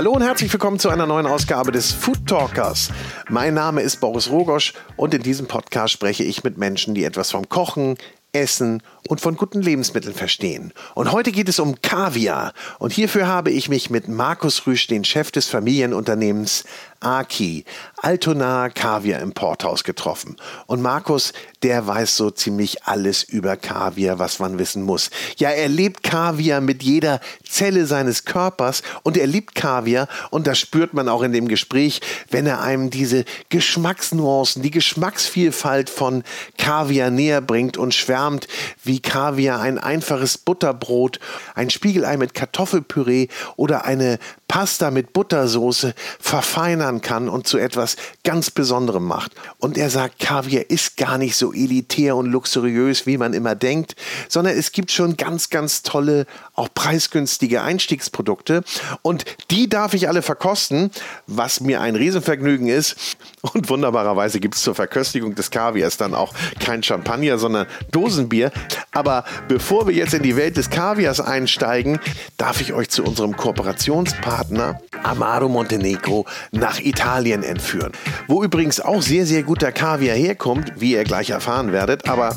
Hallo und herzlich willkommen zu einer neuen Ausgabe des Food Talkers. Mein Name ist Boris Rogosch und in diesem Podcast spreche ich mit Menschen, die etwas vom Kochen, Essen und von guten Lebensmitteln verstehen. Und heute geht es um Kaviar. Und hierfür habe ich mich mit Markus Rüsch, den Chef des Familienunternehmens Aki, Altona Kaviar Importhaus getroffen. Und Markus, der weiß so ziemlich alles über Kaviar, was man wissen muss. Ja, er lebt Kaviar mit jeder Zelle seines Körpers und er liebt Kaviar und das spürt man auch in dem Gespräch, wenn er einem diese Geschmacksnuancen, die Geschmacksvielfalt von Kaviar näher bringt und schwärmt, wie Kaviar ein einfaches Butterbrot, ein Spiegelei mit Kartoffelpüree oder eine Pasta mit Buttersoße verfeinern kann und zu etwas ganz Besonderem macht. Und er sagt, Kaviar ist gar nicht so elitär und luxuriös, wie man immer denkt, sondern es gibt schon ganz, ganz tolle, auch preisgünstige Einstiegsprodukte. Und die darf ich alle verkosten, was mir ein Riesenvergnügen ist. Und wunderbarerweise gibt es zur Verköstigung des Kaviars dann auch kein Champagner, sondern Dosenbier. Aber bevor wir jetzt in die Welt des Kaviars einsteigen, darf ich euch zu unserem Kooperationspartner Partner Amaro Montenegro nach Italien entführen. Wo übrigens auch sehr, sehr guter Kaviar herkommt, wie ihr gleich erfahren werdet. Aber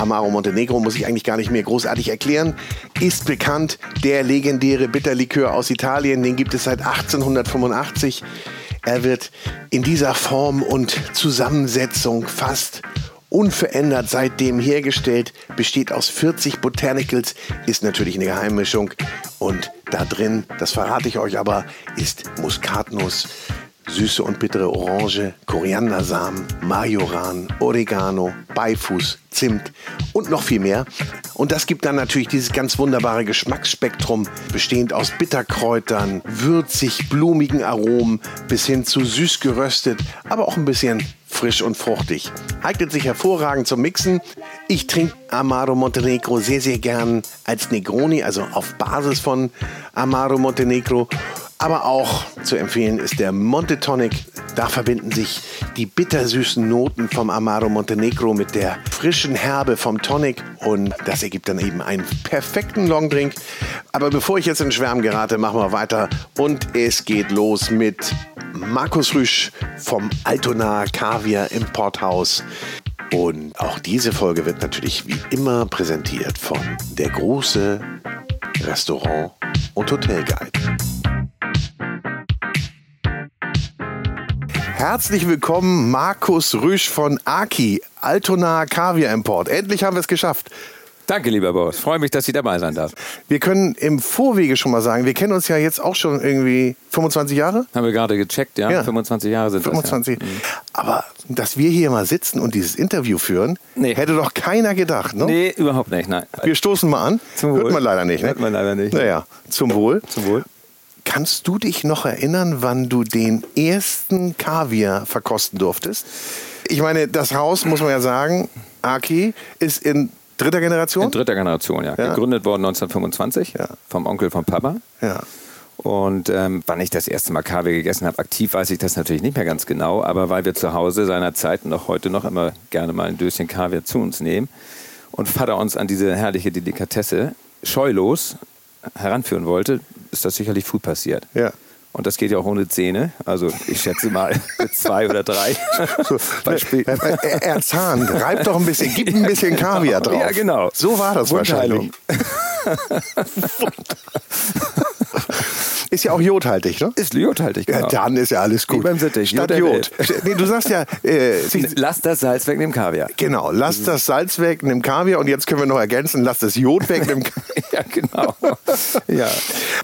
Amaro Montenegro muss ich eigentlich gar nicht mehr großartig erklären. Ist bekannt, der legendäre Bitterlikör aus Italien, den gibt es seit 1885. Er wird in dieser Form und Zusammensetzung fast unverändert seitdem hergestellt, besteht aus 40 Botanicals, ist natürlich eine Geheimmischung und da drin, das verrate ich euch aber, ist Muskatnuss, süße und bittere Orange, Koriandersamen, Majoran, Oregano, Beifuß, Zimt und noch viel mehr. Und das gibt dann natürlich dieses ganz wunderbare Geschmacksspektrum, bestehend aus Bitterkräutern, würzig, blumigen Aromen bis hin zu süß geröstet, aber auch ein bisschen frisch und fruchtig. Eignet sich hervorragend zum Mixen. Ich trinke Amaro Montenegro sehr, sehr gern als Negroni, also auf Basis von Amaro Montenegro. Aber auch zu empfehlen ist der Monte Tonic. Da verbinden sich die bittersüßen Noten vom Amaro Montenegro mit der frischen Herbe vom Tonic und das ergibt dann eben einen perfekten Longdrink. Aber bevor ich jetzt in Schwärmen gerate, machen wir weiter und es geht los mit Markus Rüsch vom Altona Kaviar Importhaus. Und auch diese Folge wird natürlich wie immer präsentiert von der große Restaurant und Hotelguide. Herzlich willkommen, Markus Rüsch von Aki, Altona Kaviar Import. Endlich haben wir es geschafft. Danke, lieber Boris. Freue mich, dass ich dabei sein darf. Wir können im Vorwege schon mal sagen, wir kennen uns ja jetzt auch schon irgendwie 25 Jahre. Haben wir gerade gecheckt, ja. ja. 25 Jahre sind 25. das. Ja. Mhm. Aber dass wir hier mal sitzen und dieses Interview führen, nee. hätte doch keiner gedacht, ne? Nee, überhaupt nicht, nein. Wir stoßen mal an. Zum Wohl. Hört man leider nicht, ne? Hört man leider nicht. Naja, zum Wohl. Zum Wohl. Kannst du dich noch erinnern, wann du den ersten Kaviar verkosten durftest? Ich meine, das Haus, muss man ja sagen, Aki, ist in dritter Generation? In dritter Generation, ja. ja. Gegründet worden 1925 ja. vom Onkel von Papa. Ja. Und ähm, wann ich das erste Mal Kaviar gegessen habe, aktiv weiß ich das natürlich nicht mehr ganz genau, aber weil wir zu Hause seinerzeit und auch heute noch immer gerne mal ein Döschen Kaviar zu uns nehmen und Vater uns an diese herrliche Delikatesse scheulos heranführen wollte, ist das sicherlich früh passiert. Ja. Und das geht ja auch ohne Zähne. Also ich schätze mal zwei oder drei. So, Beispiel. Er Zahn, reibt doch ein bisschen, gib ein bisschen Kaviar drauf. Ja, genau. So war das wahrscheinlich. Ist ja auch jodhaltig, ne? Ist jodhaltig, genau. Ja, dann ist ja alles gut. Wie beim Sittich. Statt Jod. Nee, du sagst ja... Äh, lass das Salz weg, nimm Kaviar. Genau, lass das Salz weg, nimm Kaviar. Und jetzt können wir noch ergänzen, lass das Jod weg, nimm Kaviar. ja, genau. ja.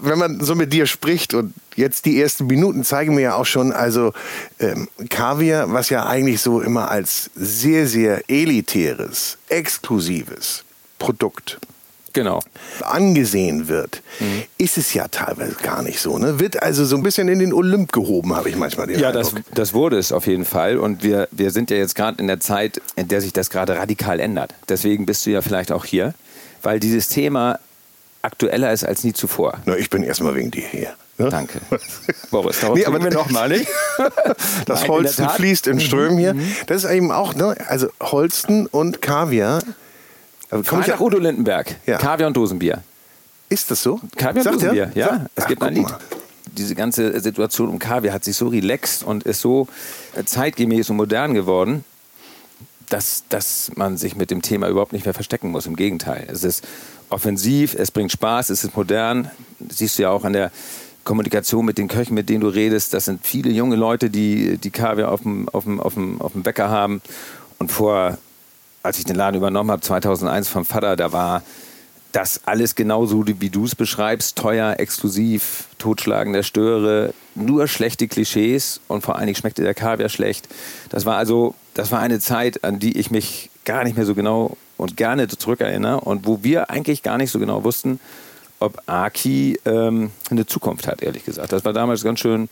Wenn man so mit dir spricht und jetzt die ersten Minuten zeigen mir ja auch schon, also ähm, Kaviar, was ja eigentlich so immer als sehr, sehr elitäres, exklusives Produkt genau. angesehen wird, mhm. ist es ja teilweise gar nicht so. Ne? Wird also so ein bisschen in den Olymp gehoben, habe ich manchmal den Ja, das, das, wurde es auf jeden Fall. Und wir, wir sind ja jetzt gerade in der Zeit, in der sich das gerade radikal ändert. Deswegen bist du ja vielleicht auch hier, weil dieses Thema aktueller ist als nie zuvor. Na, ich bin erstmal wegen dir hier. Ne? Danke. Boris, darauf nee, aber wir noch mal nicht. das Nein, Holsten fließt in Strömen hier. Mhm. Das ist eben auch, ne, also Holsten und Kaviar aber komm ich nach Udo Lindenberg. Ja. Kaviar und Dosenbier. Ist das so? Kaviar und Dosenbier, ja. ja. Es Ach, gibt ein Lied. Mal. diese ganze Situation um Kaviar hat sich so relaxed und ist so äh, zeitgemäß und modern geworden, dass, dass man sich mit dem Thema überhaupt nicht mehr verstecken muss. Im Gegenteil. Es ist offensiv, es bringt Spaß, es ist modern. Das siehst du ja auch an der Kommunikation mit den Köchen, mit denen du redest. Das sind viele junge Leute, die die Kaviar auf dem, auf dem, auf dem, auf dem Bäcker haben. Und vor, als ich den Laden übernommen habe, 2001 vom Vater, da war das alles genauso, wie du es beschreibst. Teuer, exklusiv, Totschlagen der Störe, nur schlechte Klischees und vor allen Dingen schmeckte der Kaviar schlecht. Das war also, das war eine Zeit, an die ich mich gar nicht mehr so genau und gerne zurückerinnere und wo wir eigentlich gar nicht so genau wussten, ob Aki ähm, eine Zukunft hat, ehrlich gesagt. Das war damals ganz schön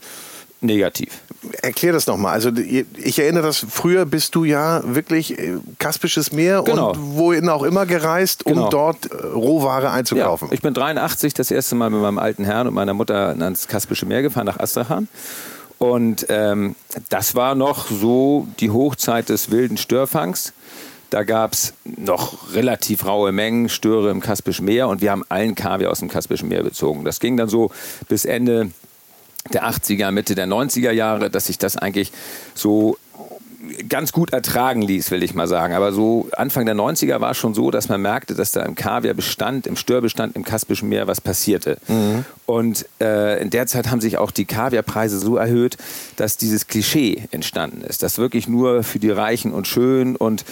negativ. Erklär das nochmal. Also ich erinnere das, früher bist du ja wirklich äh, Kaspisches Meer genau. und wohin auch immer gereist, um genau. dort äh, Rohware einzukaufen. Ja, ich bin 83 das erste Mal mit meinem alten Herrn und meiner Mutter ans Kaspische Meer gefahren, nach Astrachan. Und ähm, das war noch so die Hochzeit des wilden Störfangs. Da gab es noch relativ raue Mengen Störe im Kaspischen Meer und wir haben allen Kaviar aus dem Kaspischen Meer bezogen. Das ging dann so bis Ende der 80er, Mitte der 90er Jahre, dass sich das eigentlich so ganz gut ertragen ließ, will ich mal sagen. Aber so Anfang der 90er war es schon so, dass man merkte, dass da im Kaviarbestand, im Störbestand im Kaspischen Meer was passierte. Mhm. Und äh, in der Zeit haben sich auch die Kaviarpreise so erhöht, dass dieses Klischee entstanden ist. Das wirklich nur für die Reichen und schön und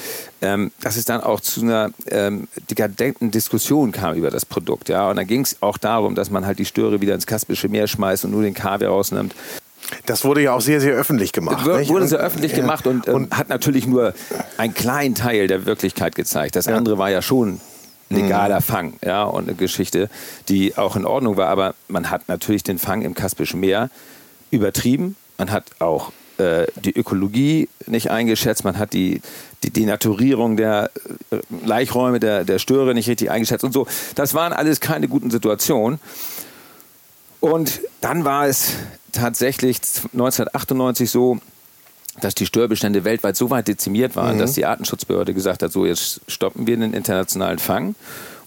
ähm, dass es dann auch zu einer ähm, dekadenten Diskussion kam über das Produkt. Ja? Und dann ging es auch darum, dass man halt die Störe wieder ins Kaspische Meer schmeißt und nur den Kaviar rausnimmt. Das wurde ja auch sehr, sehr öffentlich gemacht. Wurde, wurde sehr öffentlich ja. gemacht und, ähm, und, hat natürlich nur einen kleinen Teil der Wirklichkeit gezeigt. Das ja. andere war ja schon legaler mhm. Fang, ja, und eine Geschichte, die auch in Ordnung war. Aber man hat natürlich den Fang im Kaspischen Meer übertrieben. Man hat auch äh, die Ökologie nicht eingeschätzt. Man hat die, die Denaturierung der äh, Laichräume, der, der Störe nicht richtig eingeschätzt und so. Das waren alles keine guten Situationen. Und dann war es tatsächlich 1998 so, dass die Störbestände weltweit so weit dezimiert waren, mhm. dass die Artenschutzbehörde gesagt hat, so jetzt stoppen wir den internationalen Fang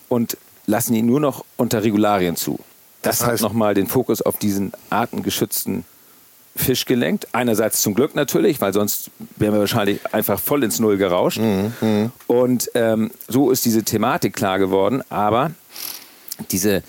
und lassen ihn nur noch unter Regularien zu. Das, das heißt, hat nochmal den Fokus auf diesen artengeschützten Fisch gelenkt. Einerseits zum Glück natürlich, weil sonst wären wir wahrscheinlich einfach voll ins Null gerauscht. Mhm. mhm. Und ähm, so ist diese Thematik klar geworden. Aber diese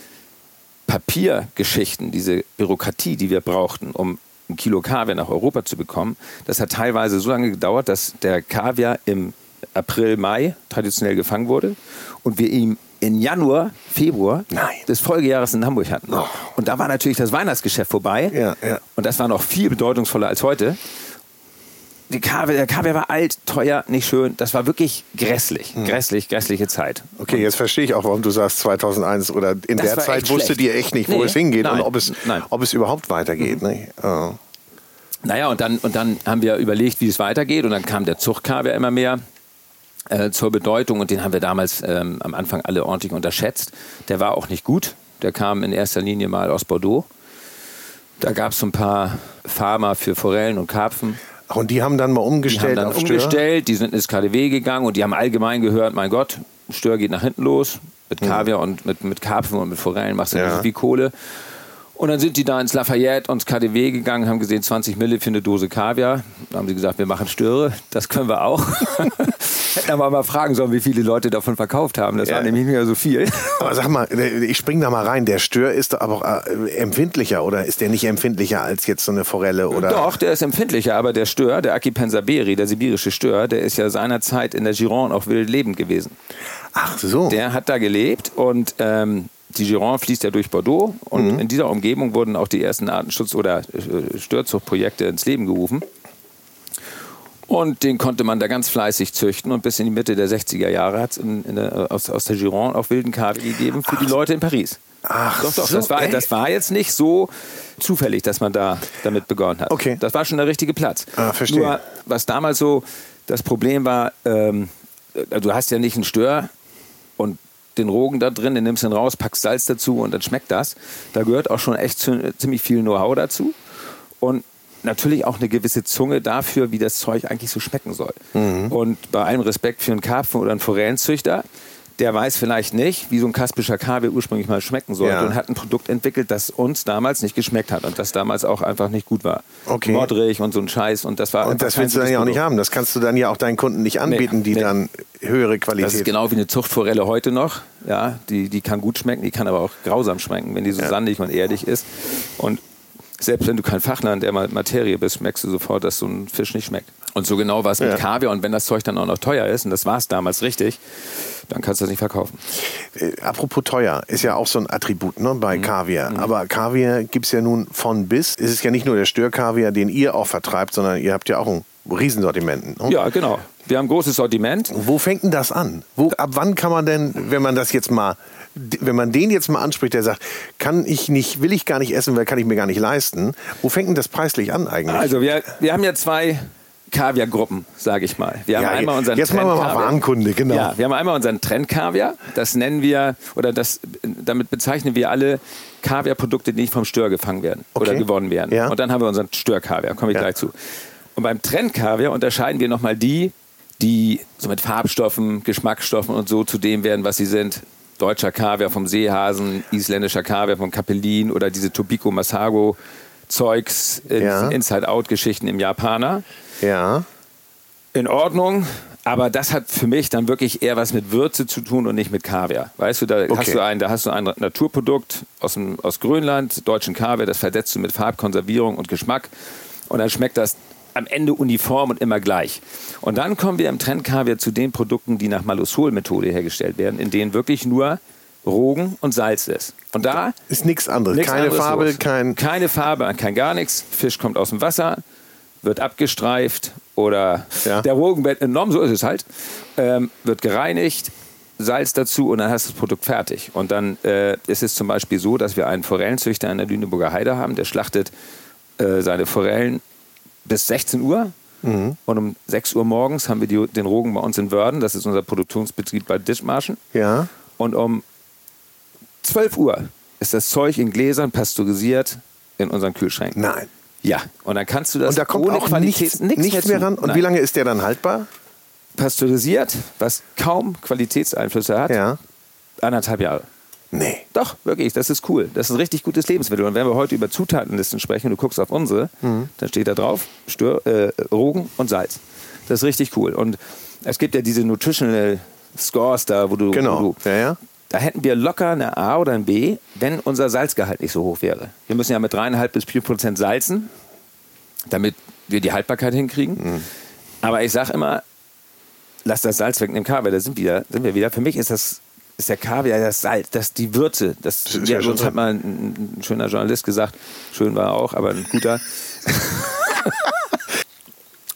Papiergeschichten, diese Bürokratie, die wir brauchten, um ein Kilo Kaviar nach Europa zu bekommen, das hat teilweise so lange gedauert, dass der Kaviar im April, Mai traditionell gefangen wurde und wir ihn in Januar, Februar Nein. des Folgejahres in Hamburg hatten. Oh. Und da war natürlich das Weihnachtsgeschäft vorbei. Ja, ja. Und das war noch viel bedeutungsvoller als heute die Kaviar, der Kaviar war alt, teuer, nicht schön. Das war wirklich grässlich, hm. grässlich, grässliche Zeit. Okay, jetzt verstehe ich auch, warum du sagst 2001 oder in der Zeit wusstet ihr echt nicht, wo nee, es hingeht nein, und ob es, ob es überhaupt weitergeht. Mhm. Ne? Oh. Naja, und dann, und dann haben wir überlegt, wie es weitergeht und dann kam der Zuchtkaviar immer mehr äh, zur Bedeutung und den haben wir damals ähm, am Anfang alle ordentlich unterschätzt. Der war auch nicht gut. Der kam in erster Linie mal aus Bordeaux. Da gab es so ein paar Farmer für Forellen und Karpfen. Und die haben dann mal umgestellt die haben dann umgestellt, die sind ins KDW gegangen und die haben allgemein gehört, mein Gott, Stör geht nach hinten los. Mit hm. Kaviar und mit, mit Karpfen und mit Forellen machst du ja. viel Kohle. Und dann sind die da ins Lafayette und ins KDW gegangen, haben gesehen 20 Mille für eine Dose Kaviar. Da haben sie gesagt, wir machen Störe, das können wir auch. Hätten aber mal fragen sollen, wie viele Leute davon verkauft haben. Das ja. war nämlich nicht mehr so viel. Aber sag mal, ich spring da mal rein. Der Stör ist aber auch äh, empfindlicher oder ist der nicht empfindlicher als jetzt so eine Forelle? Oder? Doch, der ist empfindlicher, aber der Stör, der Akipensa beri, der sibirische Stör, der ist ja seinerzeit in der Gironde auch wild lebend gewesen. Ach so. Der hat da gelebt und ähm, die Gironde fließt ja durch Bordeaux und mhm. in dieser Umgebung wurden auch die ersten Artenschutz- oder äh, Störzuchtprojekte ins Leben gerufen. Und den konnte man da ganz fleißig züchten und bis in die Mitte der 60er Jahre hat es aus, aus der Gironde auch wilden Kaviar gegeben für Ach. die Leute in Paris. Ach, doch, doch, so, das, war, das war jetzt nicht so zufällig, dass man da damit begonnen hat. Okay. Das war schon der richtige Platz. Ah, verstehe. Nur, was damals so das Problem war, ähm, du hast ja nicht einen Stör und den Rogen da drin, den nimmst du raus, packst Salz dazu und dann schmeckt das. Da gehört auch schon echt ziemlich viel Know-how dazu. Und natürlich auch eine gewisse Zunge dafür, wie das Zeug eigentlich so schmecken soll. Mhm. Und bei allem Respekt für einen Karpfen oder einen Forellenzüchter, der weiß vielleicht nicht, wie so ein kaspischer Kaviar ursprünglich mal schmecken sollte Ja. und hat ein Produkt entwickelt, das uns damals nicht geschmeckt hat und das damals auch einfach nicht gut war. Okay. Modrig und so ein Scheiß und das war Und das willst du dann ja auch nicht haben. Das kannst du dann ja auch deinen Kunden nicht anbieten, die nee. dann höhere Qualität. Das ist genau wie eine Zuchtforelle heute noch. Ja, die, die kann gut schmecken, die kann aber auch grausam schmecken, wenn die so Ja. sandig und erdig ist. Und selbst wenn du kein Fachler in der Ma- Materie bist, merkst du sofort, dass so ein Fisch nicht schmeckt. Und so genau war es mit Ja. Kaviar. Und wenn das Zeug dann auch noch teuer ist, und das war es damals richtig, dann kannst du das nicht verkaufen. Äh, apropos teuer, ist ja auch so ein Attribut ne, Mhm. bei Kaviar. Aber Kaviar gibt es ja nun von bis. Es ist ja nicht nur der Störkaviar, den ihr auch vertreibt, sondern ihr habt ja auch ein Riesensortiment. Ne? Ja, genau. Wir haben ein großes Sortiment. Wo fängt denn das an? Wo, ab wann kann man denn, wenn man das jetzt mal, wenn man den jetzt mal anspricht, der sagt, kann ich nicht, will ich gar nicht essen, weil kann ich mir gar nicht leisten. Wo fängt denn das preislich an eigentlich? Also wir, wir haben ja zwei Kaviargruppen, sage ich mal. Wir haben Ja, einmal unseren jetzt machen wir mal Trendkaviar. Warenkunde, genau. Ja, wir haben einmal unseren Trendkaviar. Das nennen wir, oder das, damit bezeichnen wir alle Kaviarprodukte, die nicht vom Stör gefangen werden oder Okay. gewonnen werden. Ja. Und dann haben wir unseren Störkaviar, komme ich Ja. gleich zu. Und beim Trendkaviar unterscheiden wir nochmal die, die so mit Farbstoffen, Geschmacksstoffen und so zu dem werden, was sie sind. Deutscher Kaviar vom Seehasen, isländischer Kaviar vom Kapellin oder diese Tobiko Masago Zeugs, Inside-Out-Geschichten im Japaner. Ja. In Ordnung, aber das hat für mich dann wirklich eher was mit Würze zu tun und nicht mit Kaviar. Weißt du, da Okay. hast du ein, da hast du ein Naturprodukt aus, dem, aus Grönland, deutschen Kaviar, das versetzt du mit Farbkonservierung und Geschmack und dann schmeckt das am Ende uniform und immer gleich. Und dann kommen wir im Trendkaviar zu den Produkten, die nach Malusol-Methode hergestellt werden, in denen wirklich nur Rogen und Salz ist. Und da Ist nichts anderes. Keine anderes Farbe, los. kein. Keine Farbe, kein gar nichts. Fisch kommt aus dem Wasser, wird abgestreift oder Ja. der Rogen wird entnommen, so ist es halt, ähm, wird gereinigt, Salz dazu und dann hast du das Produkt fertig. Und dann äh, ist es zum Beispiel so, dass wir einen Forellenzüchter in der Lüneburger Heide haben, der schlachtet äh, seine Forellen bis 16 Uhr. Mhm. Und um 6 Uhr morgens haben wir die, den Rogen bei uns in Wörden, das ist unser Produktionsbetrieb bei Dithmarschen. Ja. Und um 12 Uhr ist das Zeug in Gläsern pasteurisiert in unseren Kühlschränken. Nein. Ja, und dann kannst du das Und da kommt ohne auch Qualität nichts, nichts mehr ran. Und Nein. wie lange ist der dann haltbar? Pasteurisiert, was kaum Qualitätseinflüsse hat, Ja. anderthalb Jahre. Nee. Doch, wirklich, das ist cool. Das ist ein richtig gutes Lebensmittel. Und wenn wir heute über Zutatenlisten sprechen und du guckst auf unsere, Mhm. dann steht da drauf Stör, äh, Rogen und Salz. Das ist richtig cool. Und es gibt ja diese Nutritional Scores da, wo du, Genau. wo du Ja, ja. Da hätten wir locker eine A oder ein B, wenn unser Salzgehalt nicht so hoch wäre. Wir müssen ja mit dreieinhalb bis vier Prozent salzen, damit wir die Haltbarkeit hinkriegen. Aber ich sage immer, lass das Salz weg in dem Kaviar, da sind, wieder, sind wir wieder. Für mich ist das ist der Kaviar das Salz, das die Würze. Das, Das ja, uns hat mal ein, ein schöner Journalist gesagt, schön war er auch, aber ein guter.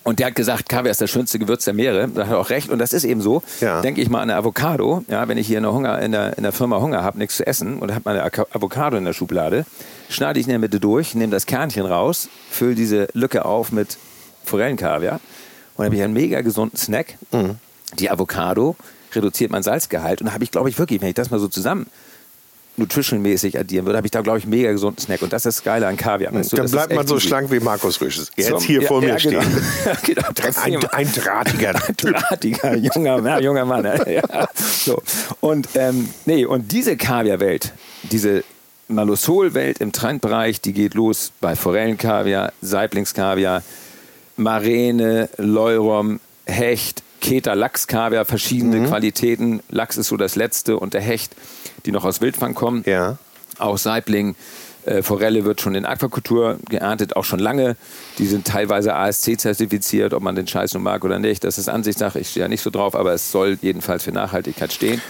Und der hat gesagt, Kaviar ist das schönste Gewürz der Meere. Da hat er auch recht. Und das ist eben so. Ja. Denke ich mal an eine Avocado. Ja, wenn ich hier in der, Hunger, in der, in der Firma Hunger habe, nichts zu essen und habe meine Avocado in der Schublade, schneide ich in der Mitte durch, nehme das Kernchen raus, fülle diese Lücke auf mit Forellenkaviar und dann habe ich einen mega gesunden Snack. Mhm. Die Avocado reduziert mein Salzgehalt. Und da habe ich, glaube ich, wirklich, wenn ich das mal so zusammen nutritionmäßig addieren würde, habe ich da, glaube ich, einen mega gesunden Snack. Und das ist das Geile an Kaviar. weißt du, Dann bleibt man so easy. schlank wie Markus Rüsch. Jetzt Zum- hier ja, vor mir ja, genau. stehen. genau, Ein, ein drahtiger. drahtiger junger, ja, junger Mann. Ja. So. Und, ähm, nee, und diese Kaviarwelt, diese Malosol-Welt im Trendbereich, die geht los bei Forellenkaviar, Saiblingskaviar, Marene, Leurom, Hecht, Keter, Lachskaviar, verschiedene Mhm. Qualitäten. Lachs ist so das letzte und der Hecht, die noch aus Wildfang kommen. Ja. Auch Saibling, äh, Forelle wird schon in Aquakultur geerntet, auch schon lange. Die sind teilweise ASC-zertifiziert, ob man den Scheiß nun mag oder nicht. Das ist Ansichtssache, ich stehe ja nicht so drauf, aber es soll jedenfalls für Nachhaltigkeit stehen.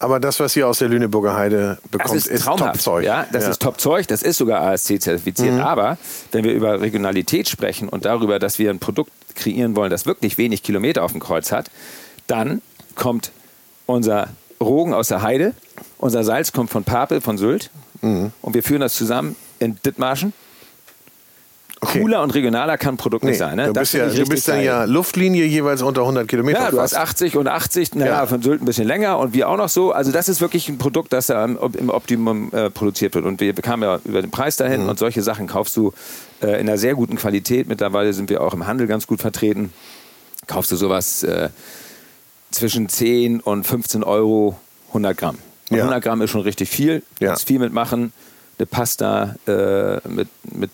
Aber das, was ihr aus der Lüneburger Heide Das bekommt, ist ist, traumhaft. Top-Zeug. Ja, das ist Top-Zeug, das ist sogar ASC-zertifiziert. Mhm. Aber wenn wir über Regionalität sprechen und darüber, dass wir ein Produkt kreieren wollen, das wirklich wenig Kilometer auf dem Kreuz hat, dann kommt unser Rogen aus der Heide, unser Salz kommt von Papel, von Sylt Mhm. und wir führen das zusammen in Dithmarschen. Okay. Cooler und regionaler kann ein Produkt Nee, nicht sein. Ne? du bist, ja, du bist dann ja Luftlinie jeweils unter 100 Kilometer. Ja, du hast fast. 80 und 80, naja, Ja. von Sylt ein bisschen länger und wir auch noch so. Also das ist wirklich ein Produkt, das da im, im Optimum äh, produziert wird. Und wir bekamen ja über den Preis dahin Mhm. und solche Sachen kaufst du äh, in einer sehr guten Qualität. Mittlerweile sind wir auch im Handel ganz gut vertreten. Kaufst du sowas äh, zwischen 10 und 15 Euro 100 Gramm. Ja. 100 Gramm ist schon richtig viel. Ja. Kannst viel mitmachen. Eine Pasta äh, mit, mit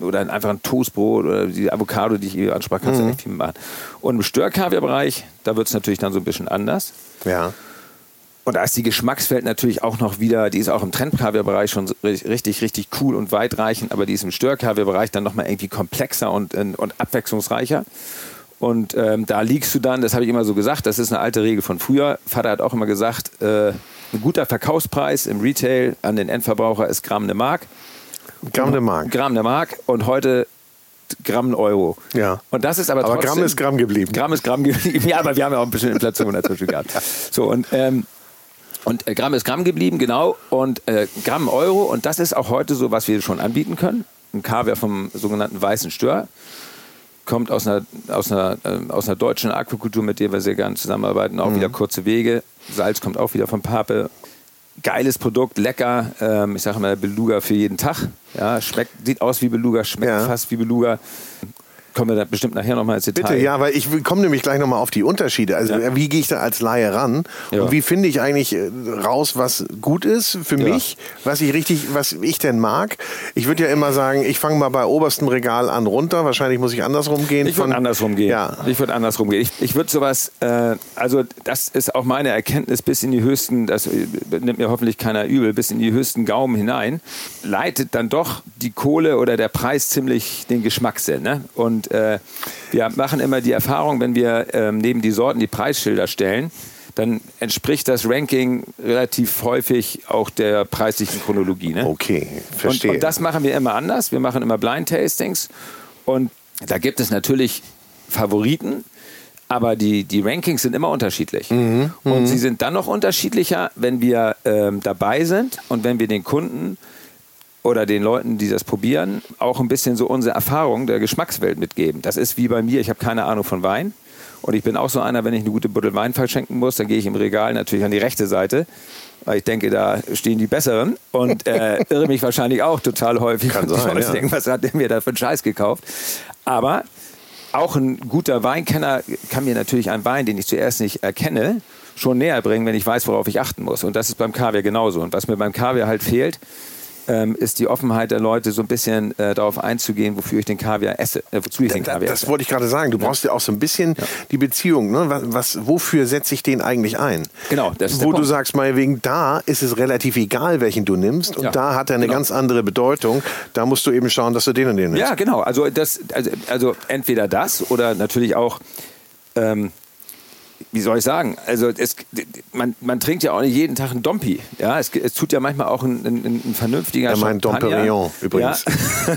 oder einfach ein Toastbrot oder die Avocado, die ich eben ansprach, kannst du Mhm. echt viel mitmachen. Und im Störkaviarbereich, da wird es natürlich dann so ein bisschen anders. Ja. Und da ist die Geschmackswelt natürlich auch noch wieder, die ist auch im Trendkaviar-Bereich schon richtig, richtig cool und weitreichend, aber die ist im Störkaviar-Bereich dann nochmal irgendwie komplexer und, äh, und abwechslungsreicher. Und ähm, da liegst du dann, das habe ich immer so gesagt, das ist eine alte Regel von früher. Vater hat auch immer gesagt, äh, ein guter Verkaufspreis im Retail an den Endverbraucher ist Gramm eine Mark. Gramm der Mark. Gramm eine Mark und heute Gramm Euro. Ja. Und das ist aber, Aber trotzdem, Gramm ist Gramm geblieben. Gramm ist Gramm geblieben. Ja, aber wir haben ja auch ein bisschen Inflation dazwischen gehabt. So und ähm, und äh, Gramm ist Gramm geblieben, genau. Und äh, Gramm Euro. Und das ist auch heute so, was wir schon anbieten können. Ein Kaviar vom sogenannten weißen Stör. Kommt aus einer, aus, einer, äh, aus einer deutschen Aquakultur, mit der wir sehr gerne zusammenarbeiten. Auch wieder kurze Wege. Salz kommt auch wieder von Pape. Geiles Produkt, lecker. Ähm, ich sage mal Beluga für jeden Tag. Ja, schmeckt, sieht aus wie Beluga, schmeckt Ja. fast wie Beluga. Kommen wir da bestimmt nachher nochmal ins Detail. Bitte, ja, weil ich komme nämlich gleich nochmal auf die Unterschiede. Also Ja. wie gehe ich da als Laie ran? Ja. Und wie finde ich eigentlich äh, raus, was gut ist für Ja. mich, was ich richtig, was ich denn mag? Ich würde ja immer sagen, ich fange mal bei oberstem Regal an runter. Wahrscheinlich muss ich andersrum gehen. Ich würde andersrum gehen. Ja. Ich würde andersrum gehen. Ich, ich würde sowas, äh, also das ist auch meine Erkenntnis bis in die höchsten, das äh, nimmt mir hoffentlich keiner übel, bis in die höchsten Gaumen hinein, leitet dann doch die Kohle oder der Preis ziemlich den Geschmackssinn. Ne? Und äh, wir machen immer die Erfahrung, wenn wir ähm, neben die Sorten die Preisschilder stellen, dann entspricht das Ranking relativ häufig auch der preislichen Chronologie. Ne? Okay, Und, verstehe. und das machen wir immer anders. Wir machen immer Blind Tastings. Und da gibt es natürlich Favoriten, aber die, die Rankings sind immer unterschiedlich. Mhm, Und sie sind dann noch unterschiedlicher, wenn wir ähm, dabei sind und wenn wir den Kunden oder den Leuten, die das probieren, auch ein bisschen so unsere Erfahrung der Geschmackswelt mitgeben. Das ist wie bei mir, ich habe keine Ahnung von Wein. Und ich bin auch so einer, wenn ich eine gute Buddel Wein verschenken muss, dann gehe ich im Regal natürlich an die rechte Seite, weil ich denke, da stehen die Besseren und äh, irre mich wahrscheinlich auch total häufig. Kann und sein, Leute ja. denken, was hat der mir da für einen Scheiß gekauft? Aber auch ein guter Weinkenner kann mir natürlich einen Wein, den ich zuerst nicht erkenne, schon näher bringen, wenn ich weiß, worauf ich achten muss. Und das ist beim Kaviar genauso. Und was mir beim Kaviar halt fehlt, ähm, ist die Offenheit der Leute, so ein bisschen äh, darauf einzugehen, wofür ich den Kaviar esse, äh, wozu ich den Da- Kaviar Das esse. wollte ich gerade sagen. Du brauchst ja auch so ein bisschen die Beziehung. Ne? Was, was, wofür setze ich den eigentlich ein? Genau, das ist Wo du sagst, meinetwegen, da ist es relativ egal, welchen du nimmst. Und Ja, da hat er eine genau. ganz andere Bedeutung. Da musst du eben schauen, dass du den und den nimmst. Ja, genau. Also, das, also, also entweder das oder natürlich auch, ähm, wie soll ich sagen, also es, man, man trinkt ja auch nicht jeden Tag einen Dompi. Ja, es, es tut ja manchmal auch ein, ein, ein vernünftiger Er meint Champagner. Domperion übrigens. Ja.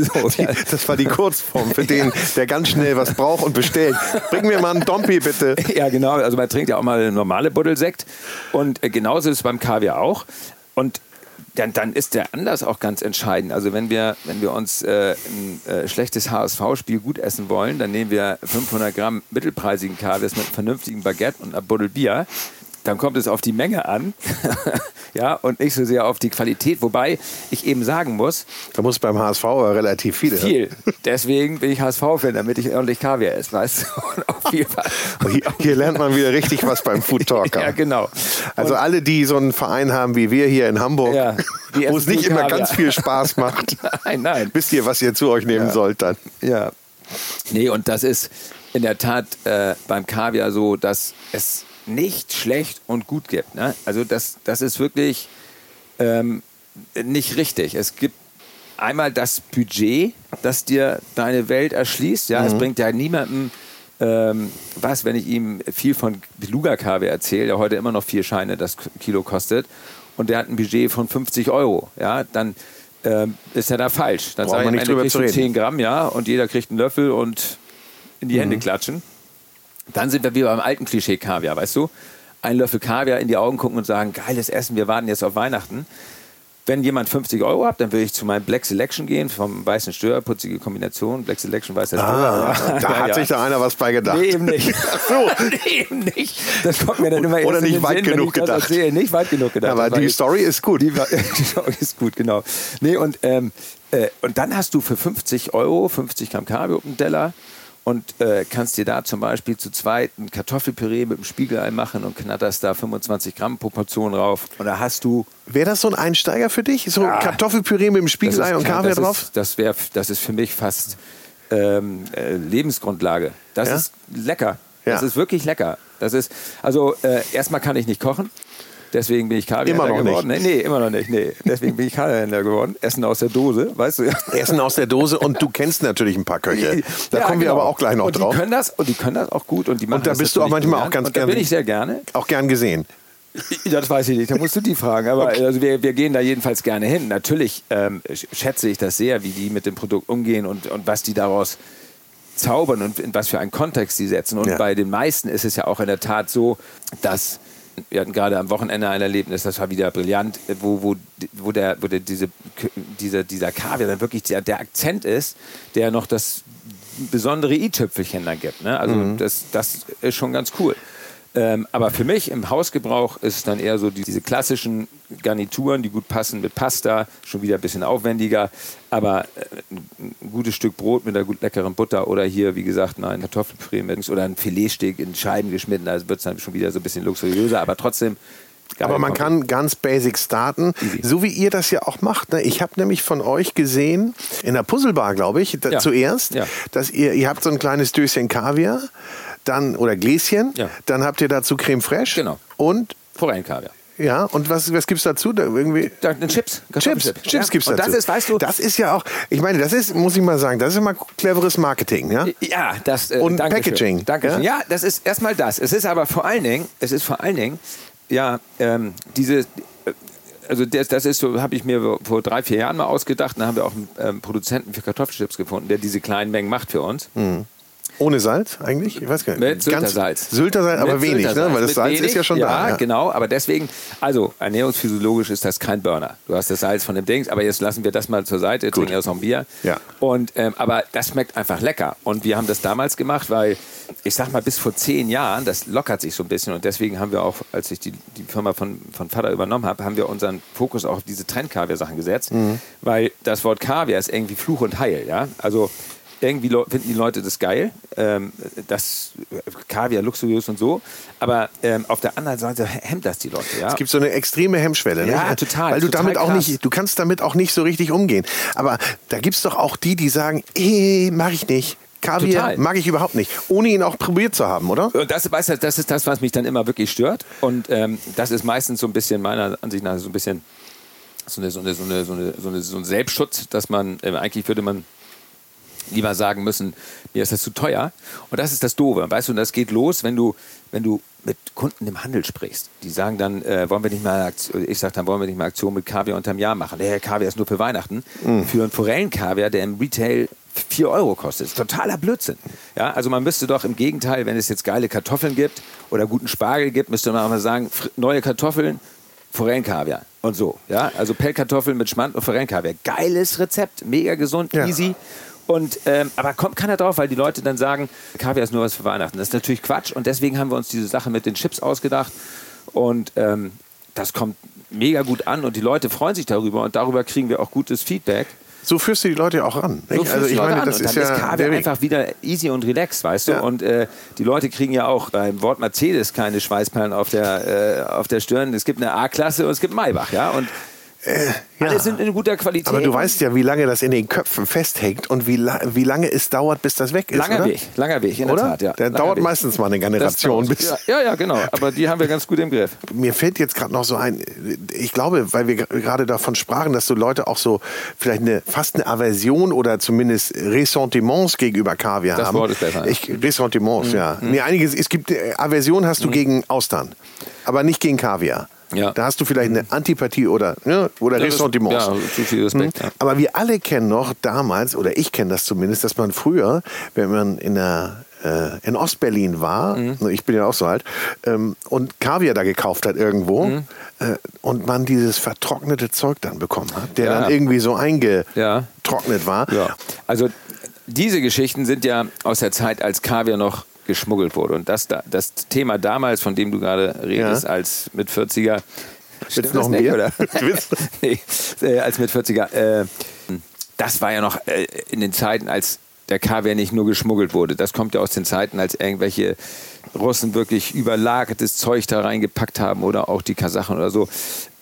so, Die, ja. das war die Kurzform für den, der ganz schnell was braucht und bestellt. Bring mir mal einen Dompi, bitte. Ja, genau. Also man trinkt ja auch mal normale Buddelsekt. Und äh, genauso ist es beim Kaviar auch. Und dann, dann ist der Anlass auch ganz entscheidend. Also wenn wir, wenn wir uns äh, ein äh, schlechtes HSV-Spiel gut essen wollen, dann nehmen wir 500 Gramm mittelpreisigen Kaviars mit einem vernünftigen Baguette und einer Buddel Bier. Dann kommt es auf die Menge an, ja, und nicht so sehr auf die Qualität. Wobei ich eben sagen muss, Da muss beim HSV aber relativ viele. viel. Deswegen bin ich HSV-Fan, damit ich ordentlich Kaviar esse, weißt du? Und. Hier, hier lernt man wieder richtig was beim Food Talker. Ja, genau. Also alle, die so einen Verein haben wie wir hier in Hamburg, Ja, wo es nicht viel immer Kaviar. ganz viel Spaß macht, Nein, nein. wisst ihr, was ihr zu euch nehmen sollt dann. Ja. Nee, und das ist in der Tat äh, beim Kaviar so, dass es nicht schlecht und gut gibt. Ne? Also das, das ist wirklich ähm, nicht richtig. Es gibt einmal das Budget, das dir deine Welt erschließt. Ja, es bringt ja niemandem ähm, was, wenn ich ihm viel von Beluga-Kaviar erzähle, der heute immer noch vier Scheine das Kilo kostet und der hat ein Budget von 50 Euro. Ja, dann ähm, ist er da falsch. Dann Braucht sage ich man nicht drüber zu reden. 10 Gramm, ja, und jeder kriegt einen Löffel und in die Mhm. Hände klatschen. Dann sind wir wie beim alten Klischee Kaviar, weißt du? Ein Löffel Kaviar in die Augen gucken und sagen, geiles Essen, wir warten jetzt auf Weihnachten. Wenn jemand 50 Euro hat, dann würde ich zu meinem Black Selection gehen, vom weißen Stör, putzige Kombination, Black Selection, weißer Stör. Ah, da Ja, hat ja. sich da einer was bei gedacht. Nee, eben nicht. Ach so. nee, eben nicht. Das kommt mir dann immer Oder erst in nicht den weit Sinn, wenn genug ich das gedacht. Erzähle. Nicht weit genug gedacht. Aber die ich- Story ist gut. die, die Story ist gut, genau. Nee, und, ähm, äh, und dann hast du für 50 Euro 50 Gramm Kaviar auf dem Teller und äh, kannst dir da zum Beispiel zu zweit ein Kartoffelpüree mit einem Spiegelei machen und knatterst da 25 Gramm pro Portion drauf. Und da hast du. Wäre das so ein Einsteiger für dich? So ja, Kartoffelpüree mit dem Spiegelei und Kaviar drauf? Ist, das, wär, das ist für mich fast ähm, äh, Lebensgrundlage. Das ja? ist lecker. Das ja. ist wirklich lecker. Das ist, also äh, erstmal kann ich nicht kochen. Deswegen bin ich Kaviarhändler immer noch geworden. Nicht. Nee, nee, immer noch nicht. Nee. Deswegen bin ich Kaviarhändler geworden. Essen aus der Dose, weißt du ja. Essen aus der Dose und du kennst natürlich ein paar Köche. Da ja, kommen wir genau. aber auch gleich noch und drauf. Die können das, und die können das auch gut. Und, die machen und da bist du auch manchmal auch ganz gerne. Da bin ich sehr gerne. Auch gern gesehen. Das weiß ich nicht, da musst du die fragen. Aber okay. also wir, wir gehen da jedenfalls gerne hin. Natürlich ähm, schätze ich das sehr, wie die mit dem Produkt umgehen und, und was die daraus zaubern und in was für einen Kontext sie setzen. Und ja. bei den meisten ist es ja auch in der Tat so, dass wir hatten gerade am Wochenende ein Erlebnis, das war wieder brillant, wo, wo, wo, der, wo der, diese, dieser, dieser Kaviar dann wirklich der, der Akzent ist, der noch das besondere i-Tüpfelchen dann gibt. Ne? Also mhm. das, das ist schon ganz cool. Ähm, aber für mich im Hausgebrauch ist es dann eher so die, diese klassischen Garnituren, die gut passen mit Pasta, schon wieder ein bisschen aufwendiger, aber äh, ein gutes Stück Brot mit einer gut leckeren Butter oder hier, wie gesagt, mal ein Kartoffelpüree mit oder ein Filetstück in Scheiben geschnitten, also wird es dann schon wieder so ein bisschen luxuriöser, aber trotzdem Geil, aber man kann ganz basic starten, Easy. so wie ihr das ja auch macht. Ne? Ich habe nämlich von euch gesehen, in der Puzzlebar, glaube ich, da, ja. zuerst, ja. dass ihr, ihr habt so ein kleines Döschen Kaviar dann oder Gläschen. Ja. Dann habt ihr dazu Creme fraiche. Genau. Und Forellenkaviar. Ja, und was, was es dazu? Da irgendwie? Da, Chips. Chips, Chips ja. gibt's und dazu. das ist, weißt du... Das ist ja auch, ich meine, das ist, muss ich mal sagen, das ist immer cleveres Marketing, ja? Ja, das... Äh, und Packaging. Dankeschön. Ja? ja, das ist erstmal das. Es ist aber vor allen Dingen, es ist vor allen Dingen, ja, ähm, diese... Äh, also das, das ist so, habe ich mir vor drei, vier Jahren mal ausgedacht. Da haben wir auch einen ähm, Produzenten für Kartoffelchips gefunden, der diese kleinen Mengen macht für uns. Mhm. Ohne Salz eigentlich? Ich weiß gar nicht. Mit Syltersalz. Syltersalz, aber Mit wenig, Syltersalz. ne? weil das Salz wenig, ist ja schon da. Ja, genau, aber deswegen, also ernährungsphysiologisch ist das kein Burner. Du hast das Salz von dem Dings, aber jetzt lassen wir das mal zur Seite, jetzt trinken wir noch ein Bier. Ja. Und, ähm, aber das schmeckt einfach lecker. Und wir haben das damals gemacht, weil ich sag mal, bis vor zehn Jahren, das lockert sich so ein bisschen und deswegen haben wir auch, als ich die, die Firma von, von Vater übernommen habe, haben wir unseren Fokus auch auf diese Trend-Kaviar-Sachen gesetzt, mhm. weil das Wort Kaviar ist irgendwie Fluch und Heil, ja. Also irgendwie finden die Leute das geil, ähm, das Kaviar luxuriös und so, aber ähm, auf der anderen Seite hemmt das die Leute. Ja? Es gibt so eine extreme Hemmschwelle. Ne? Ja, total. Weil du total damit auch nicht, du kannst damit auch nicht so richtig umgehen. Aber da gibt es doch auch die, die sagen, eh, mag ich nicht. Kaviar Total. mag ich überhaupt nicht, ohne ihn auch probiert zu haben, oder? Das, weißt du, das ist das, was mich dann immer wirklich stört. Und ähm, das ist meistens so ein bisschen, meiner Ansicht nach, so ein bisschen so, eine, so, eine, so, eine, so, eine, so ein Selbstschutz, dass man, äh, eigentlich würde man lieber sagen müssen, mir ist das zu teuer. Und das ist das Doofe. Weißt du, und das geht los, wenn du, wenn du mit Kunden im Handel sprichst. Die sagen dann, äh, wollen wir nicht mal, Aktion, ich sage dann, wollen wir nicht mal Aktion mit Kaviar unterm Jahr machen. Der Kaviar ist nur für Weihnachten. Mhm. Für einen Forellenkaviar, der im Retail 4 Euro kostet. Das ist totaler Blödsinn. Ja, also man müsste doch im Gegenteil, wenn es jetzt geile Kartoffeln gibt oder guten Spargel gibt, müsste man auch mal sagen, neue Kartoffeln, Forellenkaviar und so. Ja, also Pellkartoffeln mit Schmand und Forellenkaviar. Geiles Rezept, mega gesund, ja. easy. Und, ähm, aber kommt keiner drauf, weil die Leute dann sagen, Kaviar ist nur was für Weihnachten. Das ist natürlich Quatsch. Und deswegen haben wir uns diese Sache mit den Chips ausgedacht. Und ähm, das kommt mega gut an und die Leute freuen sich darüber und darüber kriegen wir auch gutes Feedback. So führst du die Leute auch an. So also ich meine, das und ist dann ja ist Kaviar einfach wieder easy und relaxed, weißt du? Ja. Und äh, die Leute kriegen ja auch beim Wort Mercedes keine Schweißperlen auf der, äh, auf der Stirn. Es gibt eine A-Klasse und es gibt Maybach, ja? Und äh, ja. Alle sind in guter Qualität. Aber du weißt ja, wie lange das in den Köpfen festhängt und wie, la wie lange es dauert, bis das weg ist. Langer oder? Weg, langer Weg, in oder? der Tat, ja. Der langer dauert Weg. meistens mal eine Generation. Bis ja, ja, ja, genau. Aber die haben wir ganz gut im Griff. Mir fällt jetzt gerade noch so ein, ich glaube, weil wir gerade davon sprachen, dass so Leute auch so vielleicht eine, fast eine Aversion oder zumindest Ressentiments gegenüber Kaviar das haben. Das Wort ist besser. Ich, Ressentiments, mhm. ja. Mhm. Nee, einiges, es gibt, äh, Aversion hast du mhm. gegen Austern, aber nicht gegen Kaviar. Ja. Da hast du vielleicht eine Antipathie oder, ne, oder ja, Ressentiments. Ja, zu viel Respekt. Hm? Aber wir alle kennen noch damals, oder ich kenne das zumindest, dass man früher, wenn man in der äh, in Ostberlin war, mhm. ich bin ja auch so alt, ähm, und Kaviar da gekauft hat irgendwo mhm. äh, und man dieses vertrocknete Zeug dann bekommen hat, der ja. dann irgendwie so eingetrocknet war. Ja. Also diese Geschichten sind ja aus der Zeit, als Kaviar noch geschmuggelt wurde. Und das, das Thema damals, von dem du gerade redest, ja. als mit 40er. Willst noch ein Bier? Oder? nee, äh, als mit 40er. Äh, das war ja noch äh, in den Zeiten, als der Kaviar nicht nur geschmuggelt wurde. Das kommt ja aus den Zeiten, als irgendwelche Russen wirklich überlagertes Zeug da reingepackt haben oder auch die Kasachen oder so.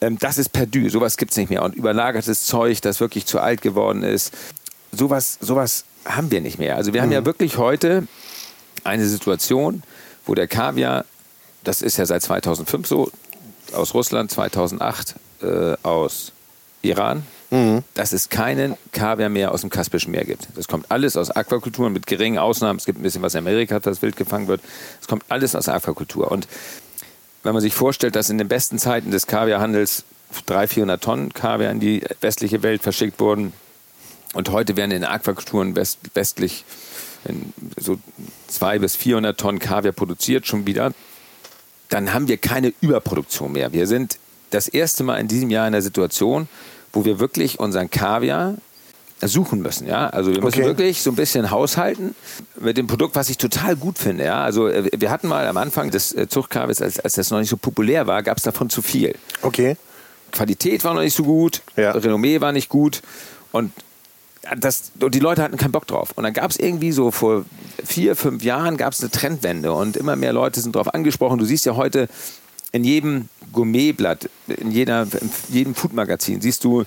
Ähm, das ist perdu, sowas gibt es nicht mehr. Und überlagertes Zeug, das wirklich zu alt geworden ist, sowas, sowas haben wir nicht mehr. Also wir haben ja mhm. wirklich heute eine Situation, wo der Kaviar, das ist ja seit 2005 so, aus Russland, 2008 äh, aus Iran, mhm. dass es keinen Kaviar mehr aus dem Kaspischen Meer gibt. Das kommt alles aus Aquakulturen mit geringen Ausnahmen. Es gibt ein bisschen was in Amerika, das wild gefangen wird. Es kommt alles aus Aquakultur. Und wenn man sich vorstellt, dass in den besten Zeiten des Kaviarhandels 300, 400 Tonnen Kaviar in die westliche Welt verschickt wurden und heute werden in Aquakulturen west, westlich so 200 bis 400 Tonnen Kaviar produziert schon wieder, dann haben wir keine Überproduktion mehr. Wir sind das erste Mal in diesem Jahr in der Situation, wo wir wirklich unseren Kaviar suchen müssen. Ja? Also wir müssen okay. wirklich so ein bisschen haushalten mit dem Produkt, was ich total gut finde. Ja? Also äh, wir hatten mal am Anfang des äh, Zuchtkaviars, als, als das noch nicht so populär war, gab es davon zu viel. Okay. Qualität war noch nicht so gut, ja. Renommee war nicht gut und das, und die Leute hatten keinen Bock drauf. Und dann gab es irgendwie so vor vier, fünf Jahren gab es eine Trendwende und immer mehr Leute sind darauf angesprochen. Du siehst ja heute in jedem Gourmetblatt, in, jeder, in jedem Foodmagazin siehst du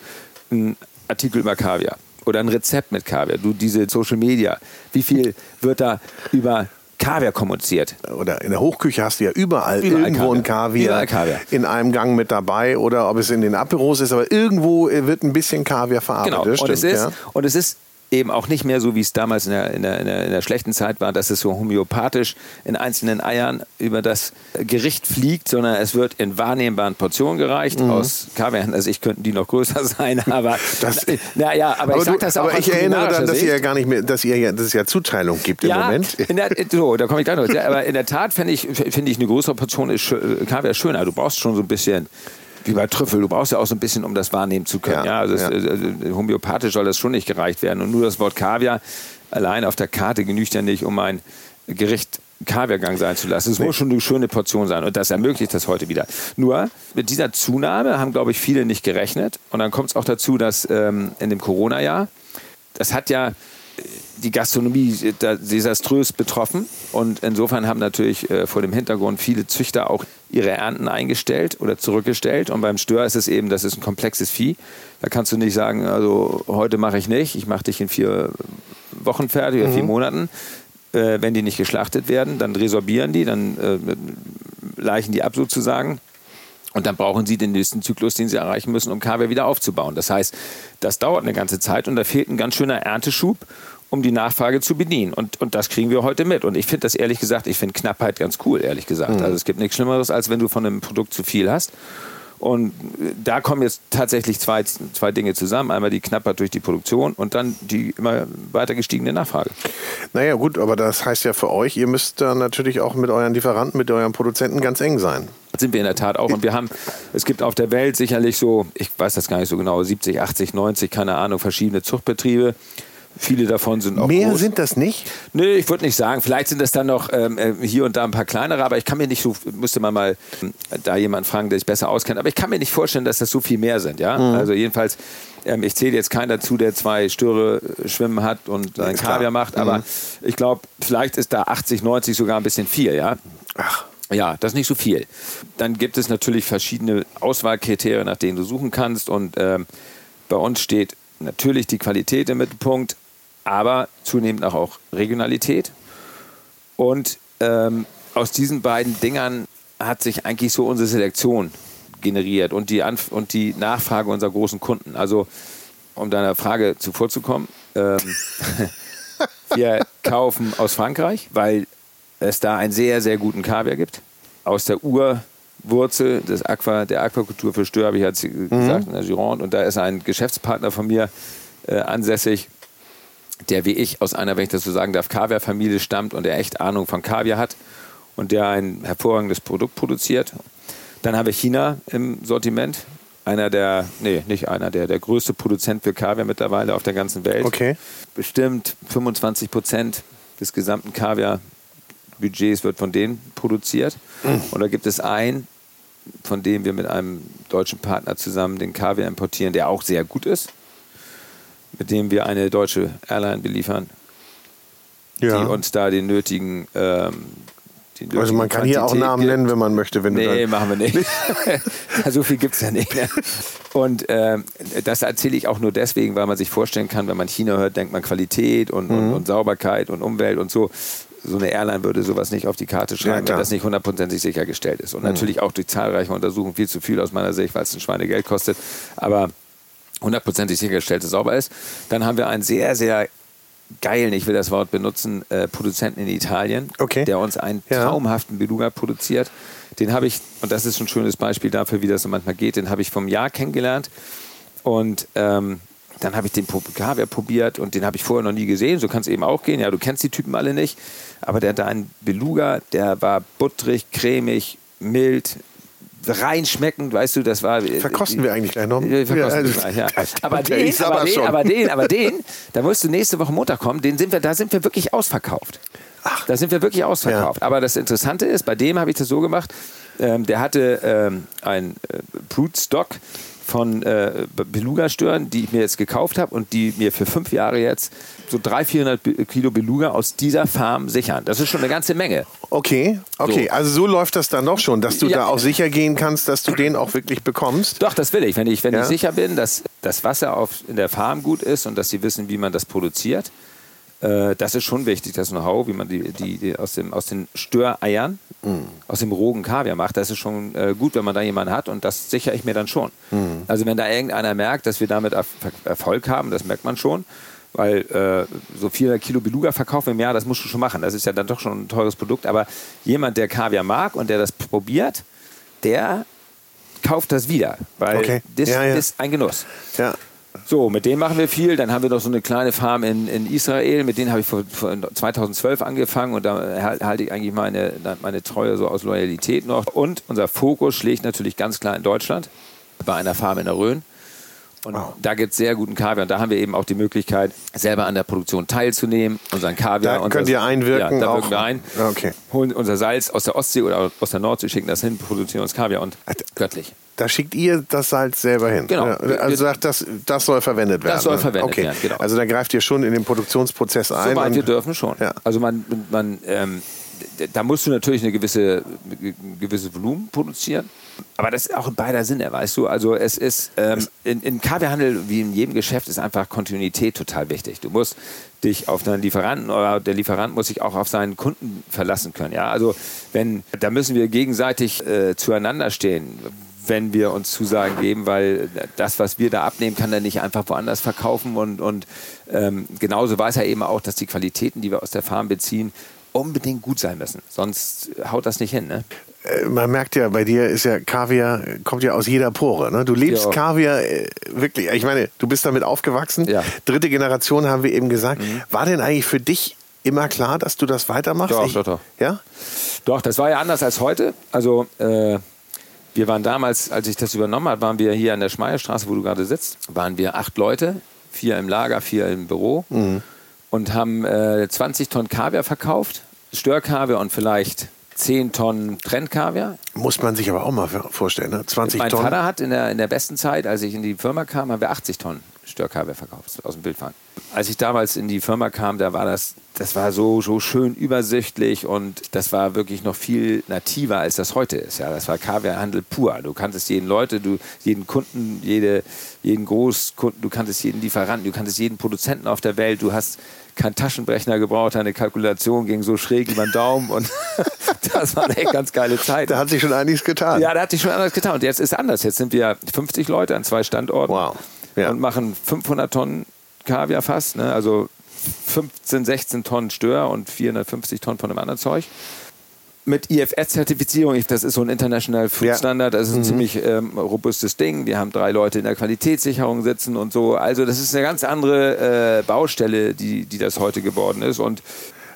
einen Artikel über Kaviar oder ein Rezept mit Kaviar. Du diese Social Media, wie viel wird da über Kaviar kommuniziert. Oder in der Hochküche hast du ja überall, überall irgendwo ein Kaviar, überall Kaviar in einem Gang mit dabei oder ob es in den Aperos ist, aber irgendwo wird ein bisschen Kaviar verarbeitet. Genau. Und, es ist, ja. und es ist eben auch nicht mehr so, wie es damals in der, in der, in der, in der schlechten Zeit war, dass es so homöopathisch in einzelnen Eiern über das Gericht fliegt, sondern es wird in wahrnehmbaren Portionen gereicht. Mhm. Aus Kaviar, also ich könnten die noch größer sein, aber das, naja, aber, aber ich sag das auch. Aber ich erinnere daran, dass ihr ja gar nicht mehr, dass ihr ja, dass es ja Zuteilung gibt ja, im Moment. So, da komme ich gleich noch. aber in der Tat finde ich, finde ich eine größere Portion ist Kaviar schöner. Du brauchst schon so ein bisschen wie bei Trüffel, du brauchst ja auch so ein bisschen, um das wahrnehmen zu können. Ja, ja also. Es, äh, homöopathisch soll das schon nicht gereicht werden. Und nur das Wort Kaviar allein auf der Karte genügt ja nicht, um ein Gericht Kaviargang sein zu lassen. Es muss schon eine schöne Portion sein und das ermöglicht das heute wieder. Nur mit dieser Zunahme haben, glaube ich, viele nicht gerechnet. Und dann kommt es auch dazu, dass ähm, in dem Corona-Jahr, das hat ja die Gastronomie desaströs betroffen. Und insofern haben natürlich äh, vor dem Hintergrund viele Züchter auch ihre Ernten eingestellt oder zurückgestellt. Und beim Stör ist es eben, das ist ein komplexes Vieh. Da kannst du nicht sagen, also heute mache ich nicht, ich mache dich in vier Wochen fertig oder mhm. vier Monaten. Äh, wenn die nicht geschlachtet werden, dann resorbieren die, dann äh, leichen die ab sozusagen. Und dann brauchen sie den nächsten Zyklus, den sie erreichen müssen, um Kaviar wieder aufzubauen. Das heißt, das dauert eine ganze Zeit und da fehlt ein ganz schöner Ernteschub, um die Nachfrage zu bedienen. Und, und das kriegen wir heute mit. Und ich finde das ehrlich gesagt, ich finde Knappheit ganz cool, ehrlich gesagt. Mhm. Also es gibt nichts Schlimmeres, als wenn du von einem Produkt zu viel hast. Und da kommen jetzt tatsächlich zwei, zwei Dinge zusammen. Einmal die Knappheit durch die Produktion und dann die immer weiter gestiegene Nachfrage. Naja, gut, aber das heißt ja für euch, ihr müsst dann natürlich auch mit euren Lieferanten, mit euren Produzenten ganz eng sein. Das sind wir in der Tat auch. Und wir haben, es gibt auf der Welt sicherlich so, ich weiß das gar nicht so genau, 70, 80, 90, keine Ahnung, verschiedene Zuchtbetriebe. Viele davon sind auch Mehr groß. sind das nicht? Nö, ich würde nicht sagen. Vielleicht sind das dann noch ähm, äh, hier und da ein paar kleinere, aber ich kann mir nicht so, müsste man mal ähm, da jemand fragen, der sich besser auskennt, aber ich kann mir nicht vorstellen, dass das so viel mehr sind. Ja? Mhm. Also jedenfalls, ähm, ich zähle jetzt keinen dazu, der zwei Störe äh, schwimmen hat und ein Kaviar macht, aber mhm. ich glaube, vielleicht ist da 80, 90 sogar ein bisschen viel. Ja? Ach. Ja, das ist nicht so viel. Dann gibt es natürlich verschiedene Auswahlkriterien, nach denen du suchen kannst und ähm, bei uns steht natürlich die Qualität im Mittelpunkt, aber zunehmend auch, auch Regionalität. Und ähm, aus diesen beiden Dingern hat sich eigentlich so unsere Selektion generiert und die, Anf und die Nachfrage unserer großen Kunden. Also, um deiner Frage zuvorzukommen, ähm, wir kaufen aus Frankreich, weil es da einen sehr, sehr guten Kaviar gibt. Aus der Urwurzel des Aqua, der Aquakultur für Stör, habe ich jetzt mhm. gesagt, in der Gironde. Und da ist ein Geschäftspartner von mir äh, ansässig, der wie ich aus einer, wenn ich das so sagen darf, Kaviar-Familie stammt und der echt Ahnung von Kaviar hat und der ein hervorragendes Produkt produziert. Dann haben wir China im Sortiment. Einer der, nee, nicht einer, der, der größte Produzent für Kaviar mittlerweile auf der ganzen Welt. Okay. Bestimmt 25 Prozent des gesamten Kaviar-Budgets wird von denen produziert. Mhm. Und da gibt es einen, von dem wir mit einem deutschen Partner zusammen den Kaviar importieren, der auch sehr gut ist mit dem wir eine deutsche Airline beliefern. ja. die uns da den nötigen ähm, also man kann hier auch Namen gibt. nennen, wenn man möchte. Wenn nee, machen wir nicht. so viel gibt es ja nicht. Ne? Und äh, das erzähle ich auch nur deswegen, weil man sich vorstellen kann, wenn man China hört, denkt man Qualität und, mhm. und, und Sauberkeit und Umwelt und so so eine Airline würde sowas nicht auf die Karte schreiben, ja, wenn das nicht hundertprozentig sichergestellt ist. Und mhm. natürlich auch durch zahlreiche Untersuchungen viel zu viel aus meiner Sicht, weil es ein Schweinegeld kostet. Aber hundertprozentig sichergestellt, dass sauber ist. Dann haben wir einen sehr, sehr geilen, ich will das Wort benutzen, äh, Produzenten in Italien, okay. der uns einen ja. traumhaften Beluga produziert. Den habe ich, und das ist ein schönes Beispiel dafür, wie das so manchmal geht, den habe ich vom Jahr kennengelernt. Und ähm, dann habe ich den Kaviar probiert und den habe ich vorher noch nie gesehen. So kann es eben auch gehen. Ja, du kennst die Typen alle nicht. Aber der da einen Beluga, der war butterig, cremig, mild, reinschmeckend, weißt du, das war. Äh, verkosten wir eigentlich gleich noch? Ja, verkosten ja, gleich, ja. Aber, den, aber, den, aber den, aber den, da musst du nächste Woche Montag kommen, den sind wir, da sind wir wirklich ausverkauft. Ach. Da sind wir wirklich ausverkauft. Ja. Aber das Interessante ist, bei dem habe ich das so gemacht, ähm, der hatte ähm, ein äh, Brute Stock von äh, Beluga-Stören, die ich mir jetzt gekauft habe und die mir für fünf Jahre jetzt so 300, 400 Kilo Beluga aus dieser Farm sichern. Das ist schon eine ganze Menge. Okay, okay. So. Also so läuft das dann doch schon, dass du ja. da auch sicher gehen kannst, dass du den auch wirklich bekommst. Doch, das will ich. Wenn ich, wenn ja. ich sicher bin, dass das Wasser auf, in der Farm gut ist und dass sie wissen, wie man das produziert, äh, das ist schon wichtig, das Know-how, wie man die, die, die, aus, dem, aus den Störeiern, mm. aus dem rogen Kaviar macht. Das ist schon äh, gut, wenn man da jemanden hat und das sichere ich mir dann schon. Mm. Also wenn da irgendeiner merkt, dass wir damit Erfolg haben, das merkt man schon, weil äh, so 400 Kilo Beluga verkaufen im Jahr, das musst du schon machen. Das ist ja dann doch schon ein teures Produkt. Aber jemand, der Kaviar mag und der das probiert, der kauft das wieder, weil okay. das ja, ja. ist ein Genuss. Ja. So, mit denen machen wir viel. Dann haben wir noch so eine kleine Farm in, in Israel. Mit denen habe ich vor, vor 2012 angefangen und da halte ich eigentlich meine, meine Treue so aus Loyalität noch. Und unser Fokus schlägt natürlich ganz klar in Deutschland bei einer Farm in der Rhön. Und wow. da gibt es sehr guten Kaviar. Und da haben wir eben auch die Möglichkeit, selber an der Produktion teilzunehmen, unseren Kaviar. Da könnt ihr einwirken? Ja, da wirken wir ein. Okay. Holen unser Salz aus der Ostsee oder aus der Nordsee, schicken das hin, produzieren uns Kaviar und göttlich. Da schickt ihr das Salz selber hin. Genau. Also sagt, das, das soll verwendet werden. Das soll verwendet okay. werden, genau. Also da greift ihr schon in den Produktionsprozess ein. Soweit wir dürfen schon. Ja. Also man, man ähm, da musst du natürlich eine gewisse, ein gewisses Volumen produzieren. Aber das ist auch in beider Sinne, weißt du. Also es ist ähm, in, im Kaviarhandel wie in jedem Geschäft ist einfach Kontinuität total wichtig. Du musst dich auf deinen Lieferanten oder der Lieferant muss sich auch auf seinen Kunden verlassen können. Ja, also wenn da müssen wir gegenseitig äh, zueinander stehen wenn wir uns Zusagen geben, weil das, was wir da abnehmen, kann er nicht einfach woanders verkaufen. Und, und ähm, genauso weiß er eben auch, dass die Qualitäten, die wir aus der Farm beziehen, unbedingt gut sein müssen. Sonst haut das nicht hin. Ne? Äh, man merkt ja, bei dir ist ja Kaviar, kommt ja aus jeder Pore. Ne? Du lebst ja. Kaviar äh, wirklich. Ich meine, du bist damit aufgewachsen. Ja. Dritte Generation haben wir eben gesagt. Mhm. War denn eigentlich für dich immer klar, dass du das weitermachst? Doch, ich, doch, doch. Ja? Doch, das war ja anders als heute. Also, äh, wir waren damals, als ich das übernommen habe, waren wir hier an der Schmeierstraße, wo du gerade sitzt, waren wir acht Leute, vier im Lager, vier im Büro. Mhm und haben äh, 20 Tonnen Kaviar verkauft, Störkaviar und vielleicht 10 Tonnen Trendkaviar. Muss man sich aber auch mal vorstellen, ne? 20 mein Tonnen. Mein Vater hat in der, in der besten Zeit, als ich in die Firma kam, haben wir 80 Tonnen Störkaviar verkauft aus dem Bildfahren. Als ich damals in die Firma kam, da war das, das war so, so schön übersichtlich und das war wirklich noch viel nativer, als das heute ist. Ja, das war Kaviarhandel pur. Du kanntest jeden Leute, du, jeden Kunden, jede, jeden Großkunden, du kanntest jeden Lieferanten, du kanntest jeden Produzenten auf der Welt. Du hast keinen Taschenrechner gebraucht, deine Kalkulation ging so schräg über den Daumen und das war eine ganz geile Zeit. Da hat sich schon einiges getan. Ja, da hat sich schon einiges getan. Und jetzt ist anders. Jetzt sind wir 50 Leute an zwei Standorten wow. Ja. und machen 500 Tonnen Kaviar fast, ne? also 15, 16 Tonnen Stör und 450 Tonnen von dem anderen Zeug mit IFS-Zertifizierung, das ist so ein International Food ja. Standard, das ist ein mhm. ziemlich ähm, robustes Ding. Wir haben drei Leute in der Qualitätssicherung sitzen und so. Also das ist eine ganz andere äh, Baustelle, die, die das heute geworden ist. Und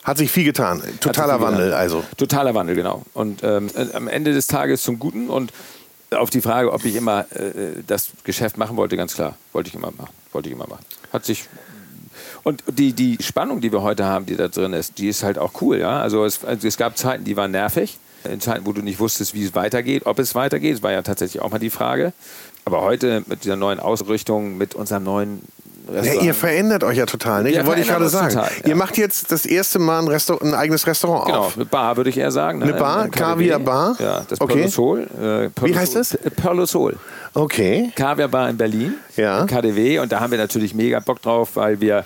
hat sich viel getan. Totaler viel Wandel, getan. also. Totaler Wandel, genau. Und ähm, am Ende des Tages zum Guten. Und auf die Frage, ob ich immer äh, das Geschäft machen wollte, ganz klar, wollte ich immer machen. Wollte ich immer machen. Hat sich und die, die Spannung, die wir heute haben, die da drin ist, die ist halt auch cool. Ja? Also, es, also es gab Zeiten, die waren nervig. In Zeiten, wo du nicht wusstest, wie es weitergeht, ob es weitergeht, das war ja tatsächlich auch mal die Frage. Aber heute mit dieser neuen Ausrichtung, mit unserem neuen Ja, ihr verändert euch ja total, ne? Wir Wollte ich gerade sagen. total, ja. Ihr macht jetzt das erste Mal ein, Restaur ein eigenes Restaurant Genau, auf. eine Bar würde ich eher sagen. Eine ne? Bar? Ein KDW. Kaviar-Bar? Ja, das Okay. Perlosol. Äh, Wie heißt das? P- Perlosol. Okay. Kaviarbar in Berlin, Ja. im KDW. Und da haben wir natürlich mega Bock drauf, weil wir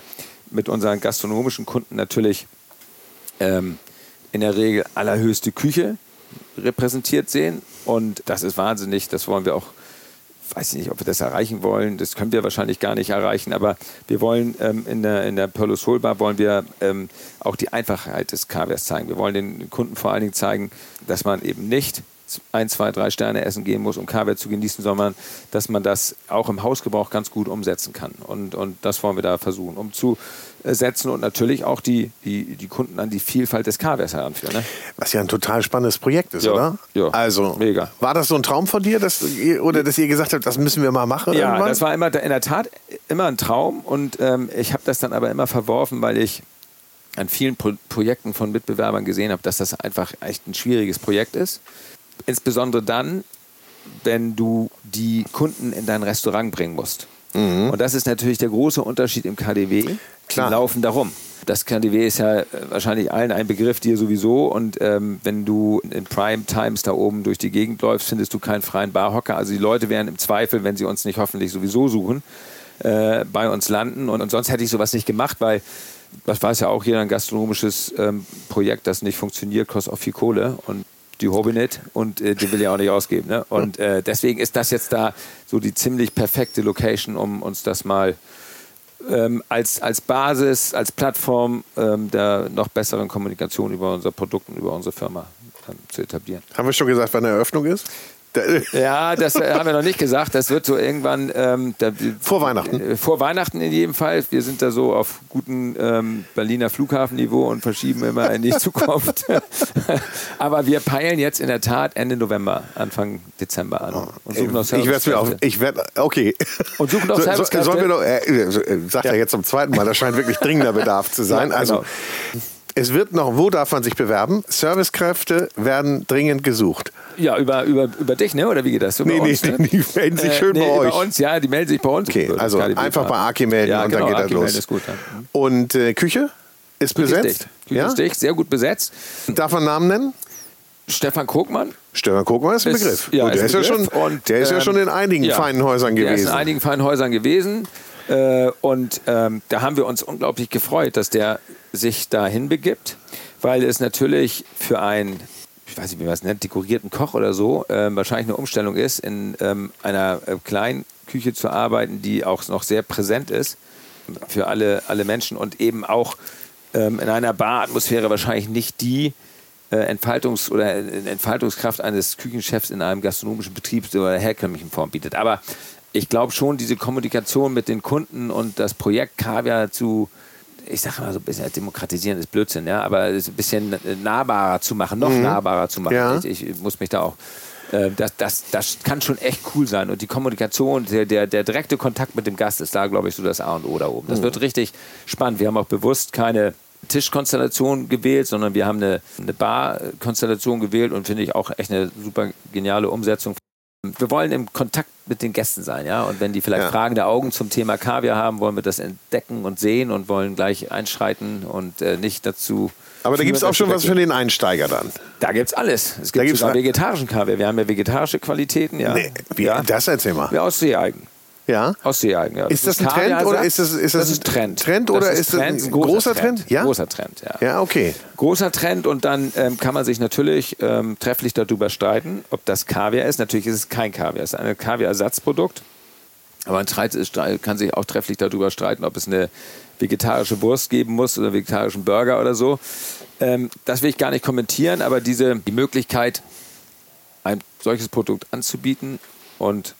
mit unseren gastronomischen Kunden natürlich ähm, in der Regel allerhöchste Küche repräsentiert sehen. Und das ist wahnsinnig. Das wollen wir auch, weiß ich nicht, ob wir das erreichen wollen. Das können wir wahrscheinlich gar nicht erreichen. Aber wir wollen ähm, in der, in der Perlo Bar wollen wir ähm, auch die Einfachheit des Kaviars zeigen. Wir wollen den Kunden vor allen Dingen zeigen, dass man eben nicht ein, zwei, drei Sterne essen gehen muss, um Kaviar zu genießen, sondern dass man das auch im Hausgebrauch ganz gut umsetzen kann. Und, und das wollen wir da versuchen, umzusetzen und natürlich auch die, die, die Kunden an die Vielfalt des Kaviars heranführen. Ne? Was ja ein total spannendes Projekt ist, Ja, oder? ja. Also, Mega. war das so ein Traum von dir, dass ihr, oder dass ihr gesagt habt, das müssen wir mal machen Ja, irgendwann? das war immer in der Tat immer ein Traum und ähm, ich habe das dann aber immer verworfen, weil ich an vielen Pro Projekten von Mitbewerbern gesehen habe, dass das einfach echt ein schwieriges Projekt ist. Insbesondere dann, wenn du die Kunden in dein Restaurant bringen musst. Und das ist natürlich der große Unterschied im KDW. Klar. Die laufen darum. Das KDW ist ja äh, wahrscheinlich allen ein Begriff, dir sowieso. Und ähm, wenn du in Prime Times da oben durch die Gegend läufst, findest du keinen freien Barhocker. Also die Leute werden im Zweifel, wenn sie uns nicht hoffentlich sowieso suchen, äh, bei uns landen. Und, und sonst hätte ich sowas nicht gemacht, weil das weiß ja auch jeder, ein gastronomisches ähm, Projekt, das nicht funktioniert, kostet auch viel Kohle. Und die Hobby nicht und äh, die will ich auch nicht ausgeben. Ne? Und äh, deswegen ist das jetzt da so die ziemlich perfekte Location, um uns das mal ähm, als, als Basis, als Plattform ähm, der noch besseren Kommunikation über unser Produkt und über unsere Firma zu etablieren. Haben wir schon gesagt, wann Eröffnung ist? Ja, das äh, haben wir noch nicht gesagt. Das wird so irgendwann ähm, da, Vor Weihnachten. Äh, vor Weihnachten in jedem Fall. Wir sind da so auf gutem ähm, Berliner Flughafenniveau und verschieben immer in die Zukunft. Aber wir peilen jetzt in der Tat Ende November, Anfang Dezember an. Und suchen noch Ich werde mir auf. Ich werde. Okay. Und suchen noch so, Servicekräfte. sollen wir doch, äh, äh, sagt er jetzt zum zweiten Mal, das scheint wirklich dringender Bedarf zu sein. Ja, Also, genau. Es wird noch, wo darf man sich bewerben? Servicekräfte werden dringend gesucht. Ja, über, über, über dich, ne? Oder wie geht das? Über Nee, nee, uns, ne? nee, die melden sich schön bei euch. Bei uns, ja, die melden sich bei uns. Okay, das also einfach bei. Aki melden ja, und genau, dann geht das Aki los. melden ist gut. Ja. Mhm. Und äh, Küche ist Küche ist besetzt. dicht. Küche Ja? ist dicht, sehr gut besetzt. Darf man Namen nennen? Stefan Krogmann. Stefan Guckmann ist ein Ist- Begriff. ja, Und der ist ist, ein ja schon, Begriff. Und, der ist ja ähm, schon in einigen ja, feinen Häusern Der ist gewesen. in einigen feinen Häusern gewesen. Äh, und ähm, da haben wir uns unglaublich gefreut, dass der sich dahin begibt, weil es natürlich für einen, ich weiß nicht, wie man es nennt, dekorierten Koch oder so, ähm, wahrscheinlich eine Umstellung ist, in ähm, einer äh, kleinen Küche zu arbeiten, die auch noch sehr präsent ist für alle, alle Menschen und eben auch ähm, in einer Baratmosphäre wahrscheinlich nicht die äh, Entfaltungs- oder äh, Entfaltungskraft eines Küchenchefs in einem gastronomischen Betrieb oder herkömmlichen Form bietet. Aber ich glaube schon, diese Kommunikation mit den Kunden und das Projekt Kaviar zu, ich sage mal so ein bisschen demokratisieren ist Blödsinn, ja, aber es ein bisschen nahbarer zu machen, noch nahbarer zu machen. Ja. Ich, ich muss mich da auch äh, das, das, das kann schon echt cool sein. Und die Kommunikation, der, der, der direkte Kontakt mit dem Gast ist da, glaube ich, so das A und O da oben. Das wird richtig spannend. Wir haben auch bewusst keine Tischkonstellation gewählt, sondern wir haben eine, eine Bar-Konstellation gewählt und finde ich auch echt eine super geniale Umsetzung. Wir wollen im Kontakt mit den Gästen sein, ja. Und wenn die vielleicht Ja. fragende Augen zum Thema Kaviar haben, wollen wir das entdecken und sehen und wollen gleich einschreiten und äh, nicht dazu. Aber da gibt es auch schon was für den Einsteiger dann. Da gibt's alles. Es Da gibt gibt's sogar vegetarischen Kaviar. Wir haben ja vegetarische Qualitäten, ja. Nee, wie, ja. Das erzähl mal. Ja, aus Seealgen. Ja. Aus Seealgen, ja. Ist das ein Trend oder ist das- ist das das ist ein Trend? Trend oder das ist das Trend, ein großer Trend? Ja? Großer Trend, ja. Ja, okay. Großer Trend und dann ähm, kann man sich natürlich ähm, trefflich darüber streiten, ob das Kaviar ist. Natürlich ist es kein Kaviar, es ist ein Kaviarersatzprodukt. Aber man kann sich auch trefflich darüber streiten, ob es eine vegetarische Wurst geben muss oder einen vegetarischen Burger oder so. Ähm, das will ich gar nicht kommentieren, aber diese, die Möglichkeit, ein solches Produkt anzubieten und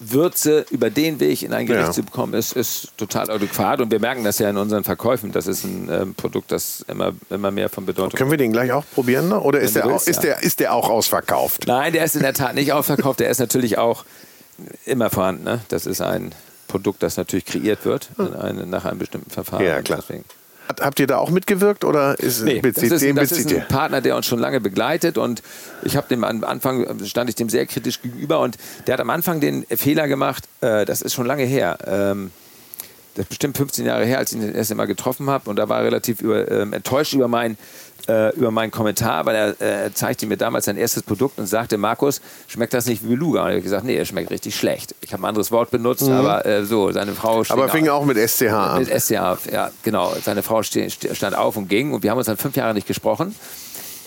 Würze über den Weg in ein Gericht Ja. zu bekommen, ist, ist total adäquat. Und wir merken das ja in unseren Verkäufen. Das ist ein ähm, Produkt, das immer, immer mehr von Bedeutung Können wir den gleich auch probieren? Ne? Oder ist der, auch, willst, ist, ja. der, ist der auch ausverkauft? Nein, der ist in der Tat nicht ausverkauft. Der ist natürlich auch immer vorhanden. Ne? Das ist ein Produkt, das natürlich kreiert wird in eine, nach einem bestimmten Verfahren. Ja, klar. Deswegen. Habt ihr da auch mitgewirkt oder ist, Nee, das bezieht, ist, den das ist bezieht ein ihr? Partner, der uns schon lange begleitet und ich habe dem am Anfang stand ich dem sehr kritisch gegenüber und der hat am Anfang den Fehler gemacht, äh, das ist schon lange her. Ähm, das ist bestimmt 15 Jahre her, als ich ihn das erste Mal getroffen habe. Und da war er relativ über, ähm, enttäuscht über mein äh, über meinen Kommentar, weil er äh, zeigte mir damals sein erstes Produkt und sagte, Markus, schmeckt das nicht wie Beluga? Und ich habe gesagt, nee, er schmeckt richtig schlecht. Ich habe ein anderes Wort benutzt, mhm. aber äh, so, seine Frau Aber fing auch mit SCH an. Mit SCH, ja, genau. Seine Frau stand auf und ging und wir haben uns dann fünf Jahre nicht gesprochen.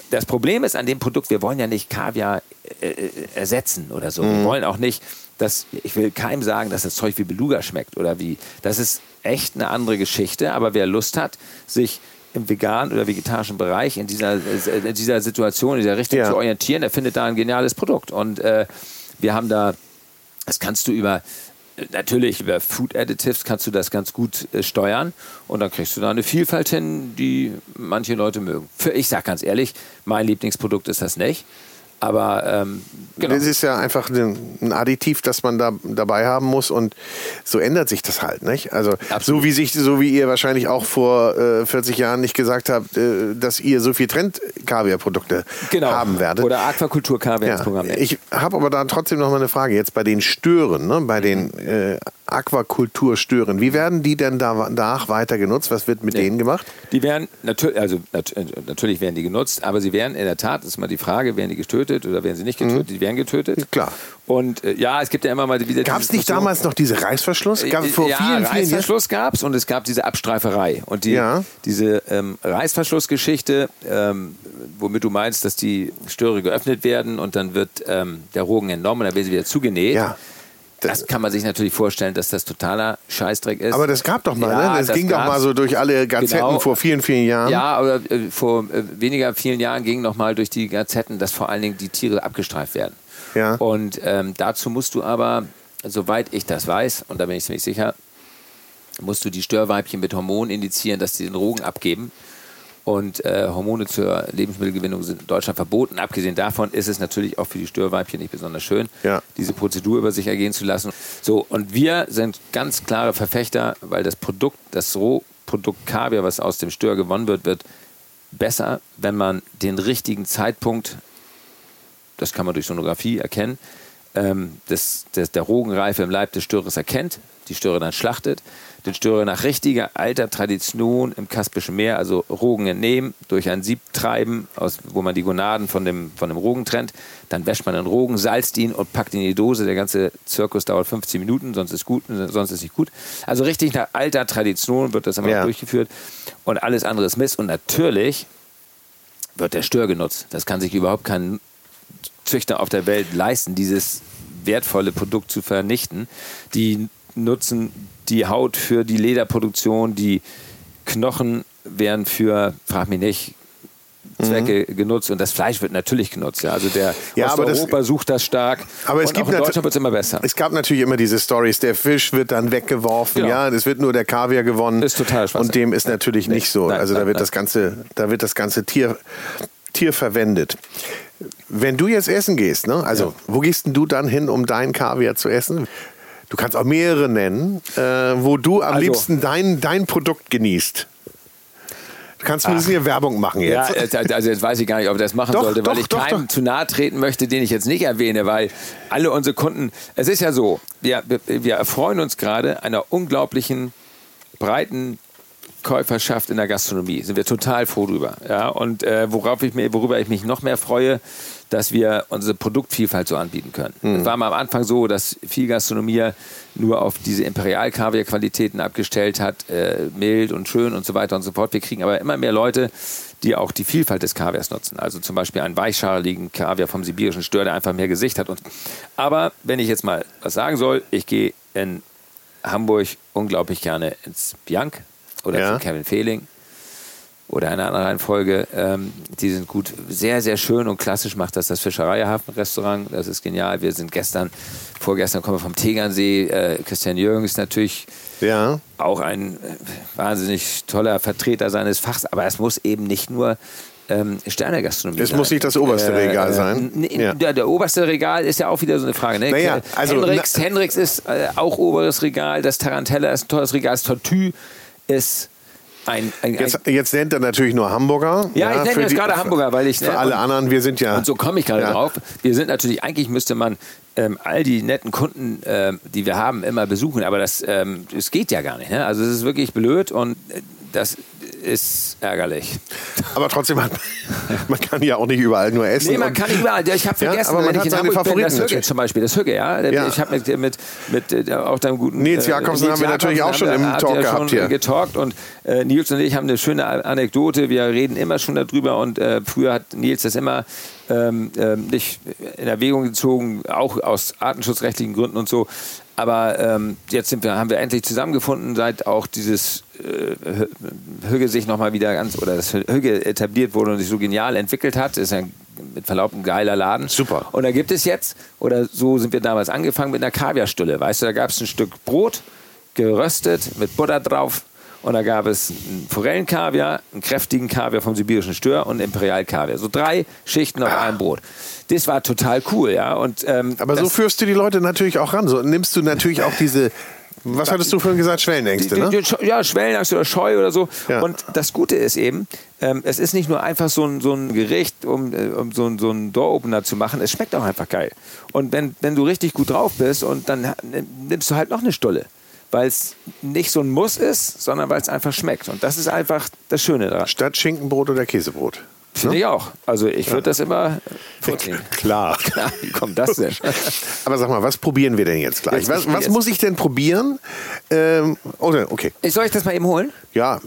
Das Problem ist an dem Produkt, wir wollen ja nicht Kaviar äh, äh, ersetzen oder so. Mhm. Wir wollen auch nicht, dass, ich will keinem sagen, dass das Zeug wie Beluga schmeckt oder wie. Das ist echt eine andere Geschichte, aber wer Lust hat, sich im veganen oder vegetarischen Bereich in dieser, in dieser Situation, in dieser Richtung ja. zu orientieren, der findet da ein geniales Produkt. Und äh, wir haben da, das kannst du über, natürlich über Food Additives kannst du das ganz gut äh, steuern und dann kriegst du da eine Vielfalt hin, die manche Leute mögen. Für, ich sag ganz ehrlich, mein Lieblingsprodukt ist das nicht. Aber ähm, genau. Das ist ja einfach ein Additiv, das man da dabei haben muss und so ändert sich das halt, nicht? Also Absolut. so wie sich, so wie ihr wahrscheinlich auch vor äh, 40 Jahren nicht gesagt habt, äh, dass ihr so viel Trend-Kaviar-Produkte genau. haben werdet. Oder Aquakultur-Kaviar ja. ins Programm. Ich habe aber da trotzdem noch mal eine Frage. Jetzt bei den Stören, ne? bei den äh, Aquakulturstören. Wie werden die denn danach weiter genutzt? Was wird mit nee. denen gemacht? Die werden natürlich, also nat äh, natürlich werden die genutzt, aber sie werden in der Tat, das ist mal die Frage, werden die getötet oder werden sie nicht getötet? Mhm. Die werden getötet. Klar. Und äh, ja, es gibt ja immer mal wieder. Gab es nicht damals noch diese Reißverschluss? Gab vor ja, vielen, Reißverschluss gab es und es gab diese Abstreiferei. Und die, ja. diese ähm, Reißverschlussgeschichte, ähm, womit du meinst, dass die Störe geöffnet werden und dann wird ähm, der Rogen entnommen und dann werden sie wieder zugenäht. Ja das kann man sich natürlich vorstellen, dass das totaler Scheißdreck ist. Aber das gab doch mal, ja, ne? Das, das ging doch mal so durch alle Gazetten genau. vor vielen, vielen Jahren. Ja, aber äh, vor äh, weniger vielen Jahren ging noch mal durch die Gazetten, dass vor allen Dingen die Tiere abgestreift werden. Ja. Und ähm, dazu musst du aber, soweit ich das weiß, und da bin ich ziemlich sicher, musst du die Störweibchen mit Hormonen indizieren, dass sie den Rogen abgeben und äh, Hormone zur Lebensmittelgewinnung sind in Deutschland verboten. Abgesehen davon ist es natürlich auch für die Störweibchen nicht besonders schön, ja. diese Prozedur über sich ergehen zu lassen. So, und wir sind ganz klare Verfechter, weil das Produkt, das Rohprodukt Kaviar, was aus dem Stör gewonnen wird, wird besser, wenn man den richtigen Zeitpunkt, das kann man durch Sonographie erkennen, ähm, des, des, der Rogenreife im Leib des Störers erkennt, die Störe dann schlachtet den Störer nach richtiger alter Tradition im Kaspischen Meer, also Rogen entnehmen, durch ein Sieb treiben, aus, wo man die Gonaden von dem, von dem Rogen trennt. Dann wäscht man den Rogen, salzt ihn und packt ihn in die Dose. Der ganze Zirkus dauert 15 Minuten, sonst ist gut, sonst ist nicht gut. Also richtig nach alter Tradition wird das immer ja. durchgeführt. Und alles andere ist Mist. Und natürlich wird der Stör genutzt. Das kann sich überhaupt kein Züchter auf der Welt leisten, dieses wertvolle Produkt zu vernichten. Die nutzen die Haut für die Lederproduktion, die Knochen werden für, frag mich nicht, Zwecke mhm. genutzt und das Fleisch wird natürlich genutzt. Ja. Also der ja, Osteuropa das, sucht das stark. Aber es gibt in Deutschland wird es immer besser. Es gab natürlich immer diese Stories, der Fisch wird dann weggeworfen, genau. ja, es wird nur der Kaviar gewonnen. Ist total Und dem ist natürlich nicht, nicht so. Nein, also nein, da wird nein. das ganze, da wird das ganze Tier, Tier verwendet. Wenn du jetzt essen gehst, ne? also ja. wo gehst denn du dann hin, um deinen Kaviar zu essen? Du kannst auch mehrere nennen, äh, wo du am also, liebsten dein, dein Produkt genießt. Du kannst ein bisschen hier Werbung machen jetzt. Ja, also jetzt weiß ich gar nicht, ob ich das machen doch, sollte, weil doch, ich doch, keinem zu nahe treten möchte, den ich jetzt nicht erwähne, weil alle unsere Kunden, es ist ja so, wir, wir erfreuen uns gerade einer unglaublichen breiten Käuferschaft in der Gastronomie. Sind wir total froh drüber. Ja? Und äh, worauf ich mir, worüber ich mich noch mehr freue, dass wir unsere Produktvielfalt so anbieten können. Mhm. Es war mal am Anfang so, dass viel Gastronomie nur auf diese Imperial-Kaviar-Qualitäten abgestellt hat, äh, mild und schön und so weiter und so fort. Wir kriegen aber immer mehr Leute, die auch die Vielfalt des Kaviars nutzen. Also zum Beispiel einen weichschaligen Kaviar vom sibirischen Stör, der einfach mehr Gesicht hat. Und aber wenn ich jetzt mal was sagen soll, ich gehe in Hamburg unglaublich gerne ins Bianc oder ja. zu Kevin Fehling oder eine andere Reihenfolge. Ähm, die sind gut, sehr, sehr schön und klassisch macht das das Fischereihafenrestaurant. Das ist genial. Wir sind gestern, vorgestern kommen wir vom Tegernsee. Äh, Christian Jürgen ist natürlich ja. auch ein äh, wahnsinnig toller Vertreter seines Fachs, aber es muss eben nicht nur ähm, Sternegastronomie. Es muss nicht das oberste äh, Regal äh, sein. Ja. Der, der, oberste Regal ist ja auch wieder so eine Frage. Ne? Naja, also, Hendrix, na, Hendrix ist äh, auch oberes Regal, das Tarantella ist ein teures Regal, das Tortue ist ein, ein, Jetzt, jetzt nennt er natürlich nur Hamburger. Ja, ich nenne jetzt die- gerade Hamburger, weil ich- Für alle anderen, wir sind ja. Und so komme ich gerade Ja. drauf. Wir sind natürlich, eigentlich müsste man ähm, all die netten Kunden, ähm, die wir haben, immer besuchen, aber das, ähm, das geht ja gar nicht. Ne? Also es ist wirklich blöd und äh, das ist ärgerlich. Aber trotzdem, hat, man kann ja auch nicht überall nur essen. Nee, man kann nicht überall. Ich habe Ja, vergessen, aber man wenn hat seine Hamburg bin, Favoriten das Hügge natürlich. zum Beispiel. Das Hügge, ja. Ja. Ich habe mit, mit, mit äh, auch deinem guten Nils Jakobsen haben wir natürlich auch schon im Talk ihr gehabt hier. getalkt und äh, Nils und ich haben eine schöne Anekdote. Wir reden immer schon darüber und äh, früher hat Nils das immer ähm, ähm, nicht in Erwägung gezogen, auch aus artenschutzrechtlichen Gründen und so. Aber ähm, jetzt sind wir, haben wir endlich zusammengefunden, seit auch dieses äh, Hü- Hügge sich nochmal wieder ganz, oder das Hügge etabliert wurde und sich so genial entwickelt hat. Ist ja mit Verlaub ein geiler Laden. Super. Und da gibt es jetzt, oder so sind wir damals angefangen mit einer Kaviarstulle. Weißt du, da gab es ein Stück Brot, geröstet, mit Butter drauf. Und da gab es einen Forellenkaviar, einen kräftigen Kaviar vom sibirischen Stör und einen Imperialkaviar. So drei Schichten auf einem Brot. Das war total cool, ja. Und, ähm, Aber so führst du die Leute natürlich auch ran. So nimmst du natürlich auch diese, was hattest du vorhin gesagt, Schwellenängste, Die- ne? die- Ja, Schwellenangst oder Scheu oder so. Ja. Und das Gute ist eben, ähm, es ist nicht nur einfach so ein, so ein Gericht, um, äh, um so, ein- so einen Door-Opener zu machen, es schmeckt auch einfach geil. Und wenn, wenn du richtig gut drauf bist und dann ha- nimmst du halt noch eine Stulle. Weil es nicht so ein Muss ist, sondern weil es einfach schmeckt. Und das ist einfach das Schöne daran. Statt Schinkenbrot oder Käsebrot. Finde ich auch. Also ich würde das immer vorziehen. Klar. Klar, wie kommt das denn? Aber sag mal, was probieren wir denn jetzt gleich? Jetzt- Was, was jetzt- muss ich denn probieren? Ähm, oder, okay. Soll ich das mal eben holen? Ja,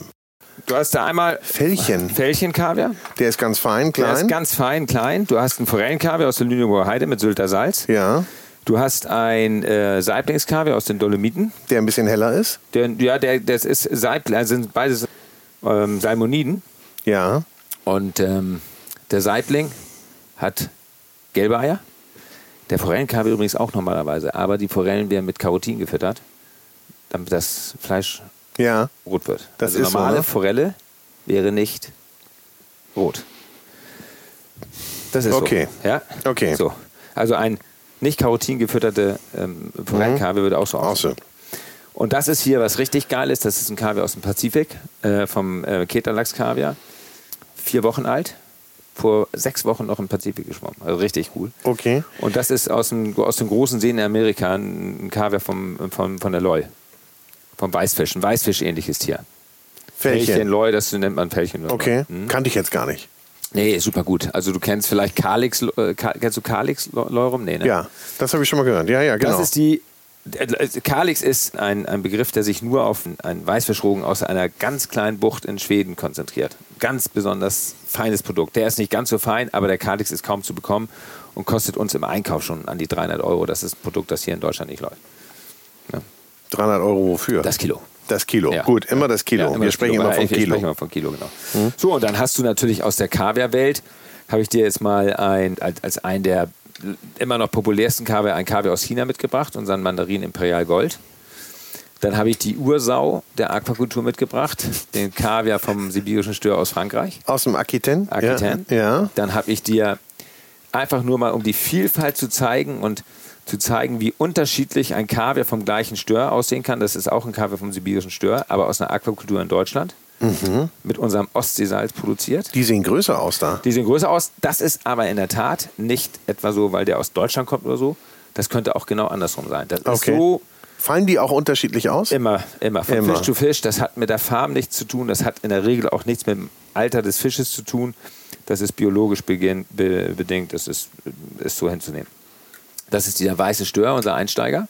Du hast da einmal Fällchen. Fällchenkaviar. Der ist ganz fein, Der ist klein. ganz fein, klein. Du hast einen Forellenkaviar aus der Lüneburger Heide mit Sylter Salz. ja, Du hast ein äh, Saiblingskaviar aus den Dolomiten. der ein bisschen heller ist. Der, ja, der, das ist Saibling, also sind beides ähm, Salmoniden. Ja. Und ähm, der Saibling hat gelbe Eier. Der Forellenkaviar übrigens auch normalerweise. Aber die Forellen werden mit Carotin gefüttert, damit das Fleisch Ja. rot wird. Das also ist so, normale ne? Forelle wäre nicht rot. Das ist Okay. so. Ja? Okay. So. Also ein nicht Carotin gefütterte ähm, Forellenkaviar würde auch so aussehen. Und das ist hier was richtig geil ist. Das ist ein Kaviar aus dem Pazifik, äh, vom äh, Keterlachs-Kaviar. Vier Wochen alt. Vor sechs Wochen noch im Pazifik geschwommen. Also richtig cool. Okay. Und das ist aus, dem, aus den großen Seen in Amerika ein Kaviar vom, vom, von der Loi. Vom Weißfisch. Ein Weißfisch-ähnliches Tier. Fällchen. Loi, das nennt man Fällchen. Okay. Hm? Kannte ich jetzt gar nicht. Nee, super gut. Also du kennst vielleicht Calix, äh, kennst du Calix Leurum? Nee, ne? Ja, das habe ich schon mal gehört. Ja, ja, genau. Das ist die. äh, Kalix ist ein, ein Begriff, der sich nur auf einen Weißfischrogen aus einer ganz kleinen Bucht in Schweden konzentriert. Ganz besonders feines Produkt. Der ist nicht ganz so fein, aber der Kalix ist kaum zu bekommen und kostet uns im Einkauf schon an die 300 Euro. Das ist ein Produkt, das hier in Deutschland nicht läuft. 300 Euro wofür? Das Kilo. Das Kilo. Ja. Gut, immer das Kilo. Ja, immer Wir das sprechen Kilo. immer vom Kilo. spreche immer von Kilo, genau. So, und dann hast du natürlich aus der Kaviarwelt, habe ich dir jetzt mal ein, als, als einen der immer noch populärsten Kaviar, ein Kaviar aus China mitgebracht, unseren Mandarin Imperial Gold. Dann habe ich die Ursau der Aquakultur mitgebracht, den Kaviar vom sibirischen Stör aus Frankreich. Aus dem Aquitaine? Aquitaine. Ja. ja. Dann habe ich dir einfach nur mal, um die Vielfalt zu zeigen und zu zeigen, wie unterschiedlich ein Kaviar vom gleichen Stör aussehen kann. Das ist auch ein Kaviar vom sibirischen Stör, aber aus einer Aquakultur in Deutschland. Mit unserem Ostseesalz produziert. Die sehen größer aus da. Die sehen größer aus. Das ist aber in der Tat nicht etwa so, weil der aus Deutschland kommt oder so. Das könnte auch genau andersrum sein. Das Okay. ist so Fallen die auch unterschiedlich aus? Immer, immer. Von Immer. Fisch zu Fisch. Das hat mit der Farm nichts zu tun. Das hat in der Regel auch nichts mit dem Alter des Fisches zu tun. Das ist biologisch be, bedingt. Das ist, ist so hinzunehmen. Das ist dieser weiße Stör, unser Einsteiger.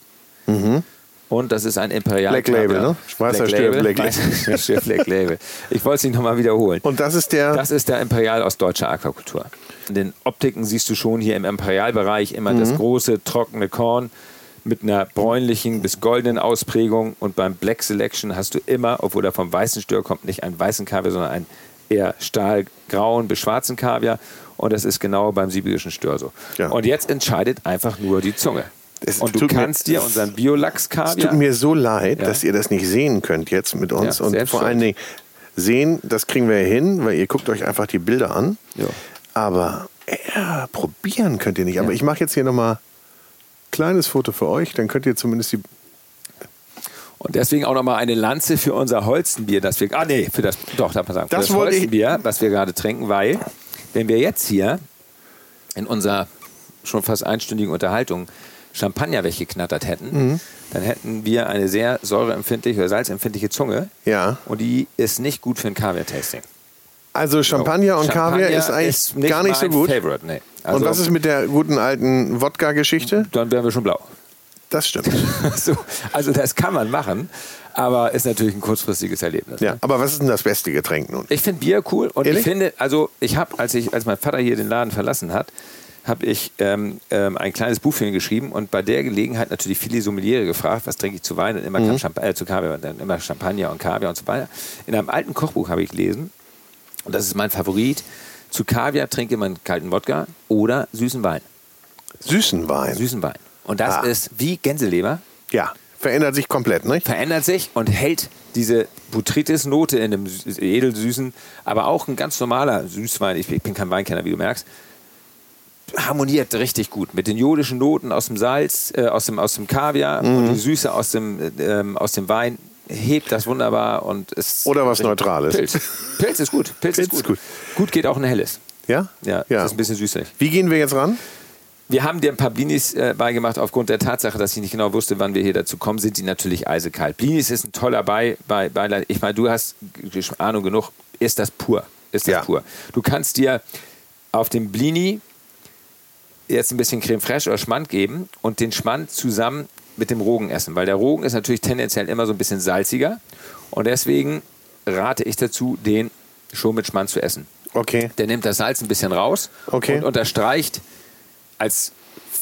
Und das ist ein Imperial. Black Label, ne? Weißer Stör, Black Label. Black Label. Ich wollte es nicht nochmal wiederholen. Und das ist der. Das ist der Imperial aus deutscher Aquakultur. In den Optiken siehst du schon hier im Imperialbereich immer Mhm. das große, trockene Korn mit einer bräunlichen bis goldenen Ausprägung. Und beim Black Selection hast du immer, obwohl er vom weißen Stör kommt, nicht einen weißen Kaviar, sondern einen eher stahlgrauen bis schwarzen Kaviar. Und das ist genau beim sibirischen Stör so. Ja. Und jetzt entscheidet einfach nur die Zunge. Es Und du tut mir- kannst dir unseren es Biolachs-Kaviar... tut mir so leid, Ja. dass ihr das nicht sehen könnt jetzt mit uns. Ja, und vor allen Dingen sehen, das kriegen wir hin, weil ihr guckt euch einfach die Bilder an. Ja. Aber ja, probieren könnt ihr nicht. Aber ich mache jetzt hier nochmal ein kleines Foto für euch, dann könnt ihr zumindest die. Und deswegen auch nochmal eine Lanze für unser Holzenbier, das wir, ah nee, für das, doch, darf man sagen, Das das Holzenbier, was wir gerade trinken, weil, wenn wir jetzt hier in unserer schon fast einstündigen Unterhaltung Champagner weggeknattert hätten, Mhm. dann hätten wir eine sehr säureempfindliche oder salzempfindliche Zunge. Ja. Und die ist nicht gut für ein Kaviar-Tasting. Also Champagner und Kaviar ist eigentlich gar nicht so gut. Favorite, nee. Also, und was ist mit der guten alten Wodka-Geschichte? Dann wären wir schon blau. Das stimmt. so, also das kann man machen, aber ist natürlich ein kurzfristiges Erlebnis. Ja, aber was ist denn das beste Getränk nun? Ich finde Bier cool und Ehrlich? ich finde, also ich habe, als ich, als mein Vater hier den Laden verlassen hat, habe ich ähm, ähm, ein kleines Buch für ihn geschrieben und bei der Gelegenheit natürlich viele Sommeliere gefragt, was trinke ich zu Wein und immer kam Champ äh, zu Kaviar, dann immer Champagner und Kaviar und so weiter. In einem alten Kochbuch habe ich gelesen und das ist mein Favorit. Zu Kaviar trinke man kalten Wodka oder süßen Wein. Süßen Wein. Süßen Wein. Und das Ah. ist wie Gänseleber, Ja, verändert sich komplett, nicht? verändert sich und hält diese Botrytis-Note in sü- edelsüßen, aber auch ein ganz normaler Süßwein, ich, bin kein Weinkenner, wie du merkst, harmoniert richtig gut mit den jodischen Noten aus dem Salz, äh, aus, dem, aus dem Kaviar Mhm. und die Süße aus dem, äh, ähm, aus dem Wein hebt das wunderbar und ist Oder was Neutrales. Pilz. Pilz ist gut. Pilz, Pilz ist gut. ist gut. Gut geht auch ein helles. Ja? Ja, ja. das ist ein bisschen süßlich. Wie gehen wir jetzt ran? Wir haben dir ein paar Blinis äh, beigemacht. Aufgrund der Tatsache, dass ich nicht genau wusste, wann wir hier dazu kommen, sind die natürlich eisekalt. Blinis ist ein toller Bei, Bei, Beileid. Ich meine, du hast Ahnung genug. Ist das pur? Ist das Ja. pur? Du kannst dir auf dem Blini jetzt ein bisschen Creme Fraiche oder Schmand geben und den Schmand zusammen mit dem Rogen essen. Weil der Rogen ist natürlich tendenziell immer so ein bisschen salziger. Und deswegen rate ich dazu, den schon mit Schmand zu essen. Okay. Der nimmt das Salz ein bisschen raus Okay. und unterstreicht als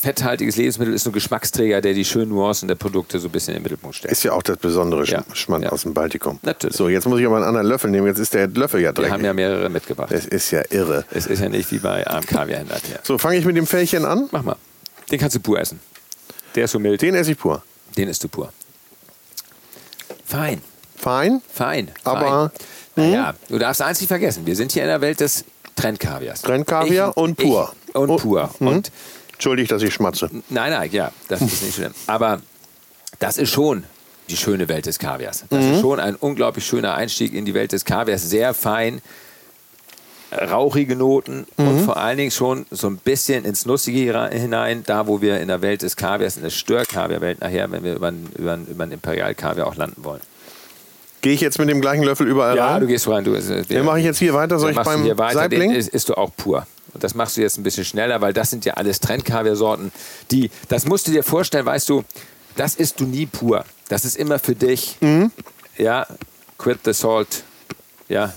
fetthaltiges Lebensmittel ist so ein Geschmacksträger, der die schönen Nuancen der Produkte so ein bisschen in den Mittelpunkt stellt. Ist ja auch das besondere Ja. Sch- Schmand Ja. aus dem Baltikum. Natürlich. So, jetzt muss ich aber einen anderen Löffel nehmen. Jetzt ist der Löffel ja Wir dreckig. haben ja mehrere mitgebracht. das ist ja irre. Es ist ja nicht wie bei einem Kaviarhändler hier. So, fange ich mit dem Fällchen an. Mach mal. Den kannst du pur essen. Der ist so mild. Den esse ich pur. Den isst du pur. Fein. Fein. Fein. Aber, Fein. Naja, du darfst eins nicht vergessen. Wir sind hier in der Welt des Trendkaviars. Trendkaviar Ich- und pur. Ich, und Oh, pur. mhm. Und Entschuldigt, dass ich schmatze. Nein, nein, ja, das ist nicht schlimm. Aber das ist schon die schöne Welt des Kaviars. Das Mhm. ist schon ein unglaublich schöner Einstieg in die Welt des Kaviars. Sehr fein, rauchige Noten Mhm. und vor allen Dingen schon so ein bisschen ins Nussige hinein, da wo wir in der Welt des Kaviars, in der Stör-Kaviar-Welt nachher, wenn wir über, einen- über, über einen Imperial-Kaviar auch landen wollen. Gehe ich jetzt mit dem gleichen Löffel überall Ja, rein? du gehst rein. Du, äh, Den mache ich jetzt hier weiter. Soll ich beim hier weiter, Saibling? den isst, isst du auch pur. Und das machst du jetzt ein bisschen schneller, weil das sind ja alles Trendkaviarsorten, die, das musst du dir vorstellen, weißt du, das isst du nie pur. Das ist immer für dich, Mhm. ja, quit the salt, ja,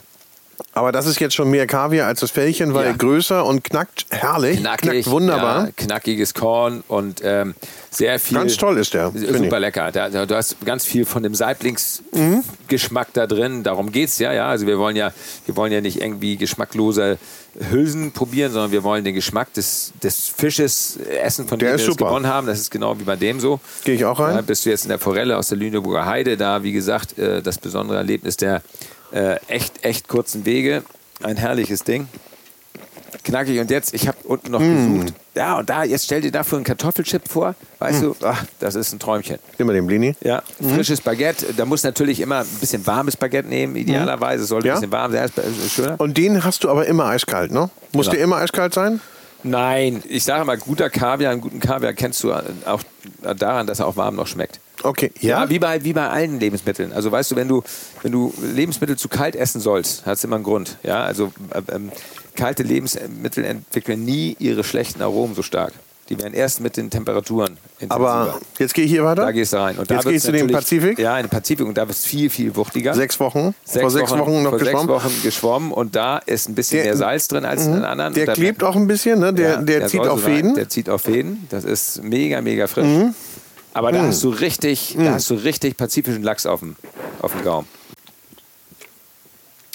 Aber das ist jetzt schon mehr Kaviar als das Fällchen, weil Ja. größer und knackt herrlich. knackig, knackt wunderbar. Ja, knackiges Korn und ähm, sehr viel. Ganz toll ist der, finde Super lecker. Da, da, du hast ganz viel von dem Saiblingsgeschmack da drin. Darum geht's ja, ja. Also wir wollen ja, wir wollen ja nicht irgendwie geschmacklose Hülsen probieren, sondern wir wollen den Geschmack des, des Fisches essen, von Der dem wir das super. gewonnen haben. Das ist genau wie bei dem so. Gehe ich auch rein? Da bist du jetzt in der Forelle aus der Lüneburger Heide. Da, wie gesagt, äh, das besondere Erlebnis der äh, echt, echt kurzen Wege. Ein herrliches Ding. Knackig. Und jetzt, ich habe unten noch Mm. gesucht. Ja, und da, jetzt stell dir dafür einen Kartoffelchip vor. Weißt Mm. du, ach, das ist ein Träumchen. Mal den Blini. Ja, frisches Baguette. Da muss natürlich immer ein bisschen warmes Baguette nehmen, idealerweise. Es sollte Ja. ein bisschen warm sein, ist schöner. Und den hast du aber immer eiskalt, ne? Muss Genau. der immer eiskalt sein? Nein, ich sage mal, guter Kaviar, einen guten Kaviar kennst du auch daran, dass er auch warm noch schmeckt. Okay. Ja, Ja? wie, bei, wie bei allen Lebensmitteln. Also weißt du, wenn du, wenn du Lebensmittel zu kalt essen sollst, hat es immer einen Grund. Ja, also äh, ähm, kalte Lebensmittel entwickeln nie ihre schlechten Aromen so stark. Die werden erst mit den Temperaturen intensiver. Aber jetzt gehe ich hier weiter. da gehst du rein. Und da Jetzt gehst du in den Pazifik? Ja, in den Pazifik. Und da wird es viel, viel wuchtiger. Sechs Wochen. vor sechs Wochen, noch vor geschwommen. sechs Wochen geschwommen. Und da ist ein bisschen Der- mehr Salz drin als in den anderen. Der klebt auch ein bisschen, ne? Der, ja, der, zieht soll auf so. Fäden. Mhm. Der zieht auf Fäden. Das ist mega, mega frisch. Aber da hast du richtig, da hast du richtig pazifischen Lachs auf dem, auf dem Gaumen.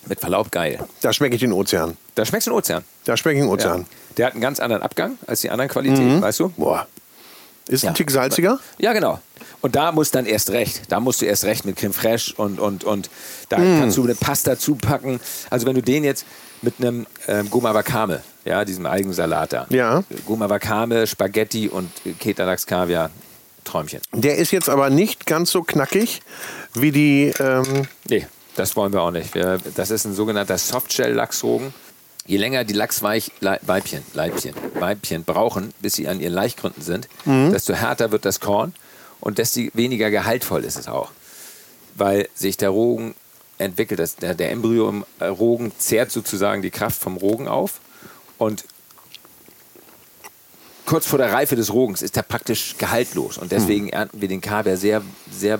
Mit Verlaub geil. Da schmecke ich den Ozean. Da schmeckst du einen Ozean. Da schmecke ich den Ja. Der hat einen ganz anderen Abgang als die anderen Qualitäten, weißt du? Boah. Ist Ja. ein Tick salziger? Ja, genau. Und da muss dann erst recht. Da musst du erst recht mit Creme Fraiche und, und, und da Mm. kannst du eine Pasta zupacken. Also wenn du den jetzt mit einem ähm, Goma Wakame, ja, diesem Algensalat da. Ja. Goma Wakame, Spaghetti und Ketalachs Kaviar. Träumchen. Der ist jetzt aber nicht ganz so knackig wie die. Ähm, Nee, das wollen wir auch nicht. Wir, das ist ein sogenannter Softshell-Lachsrogen. Je länger die Lachsweibchen Leibchen, Weibchen brauchen, bis sie an ihren Laichgründen sind, desto härter wird das Korn und desto weniger gehaltvoll ist es auch. Weil sich der Rogen entwickelt, das, der, der Embryo im äh, Rogen zehrt sozusagen die Kraft vom Rogen auf und kurz vor der Reife des Rogens ist er praktisch gehaltlos und deswegen ernten wir den Kaviar sehr, sehr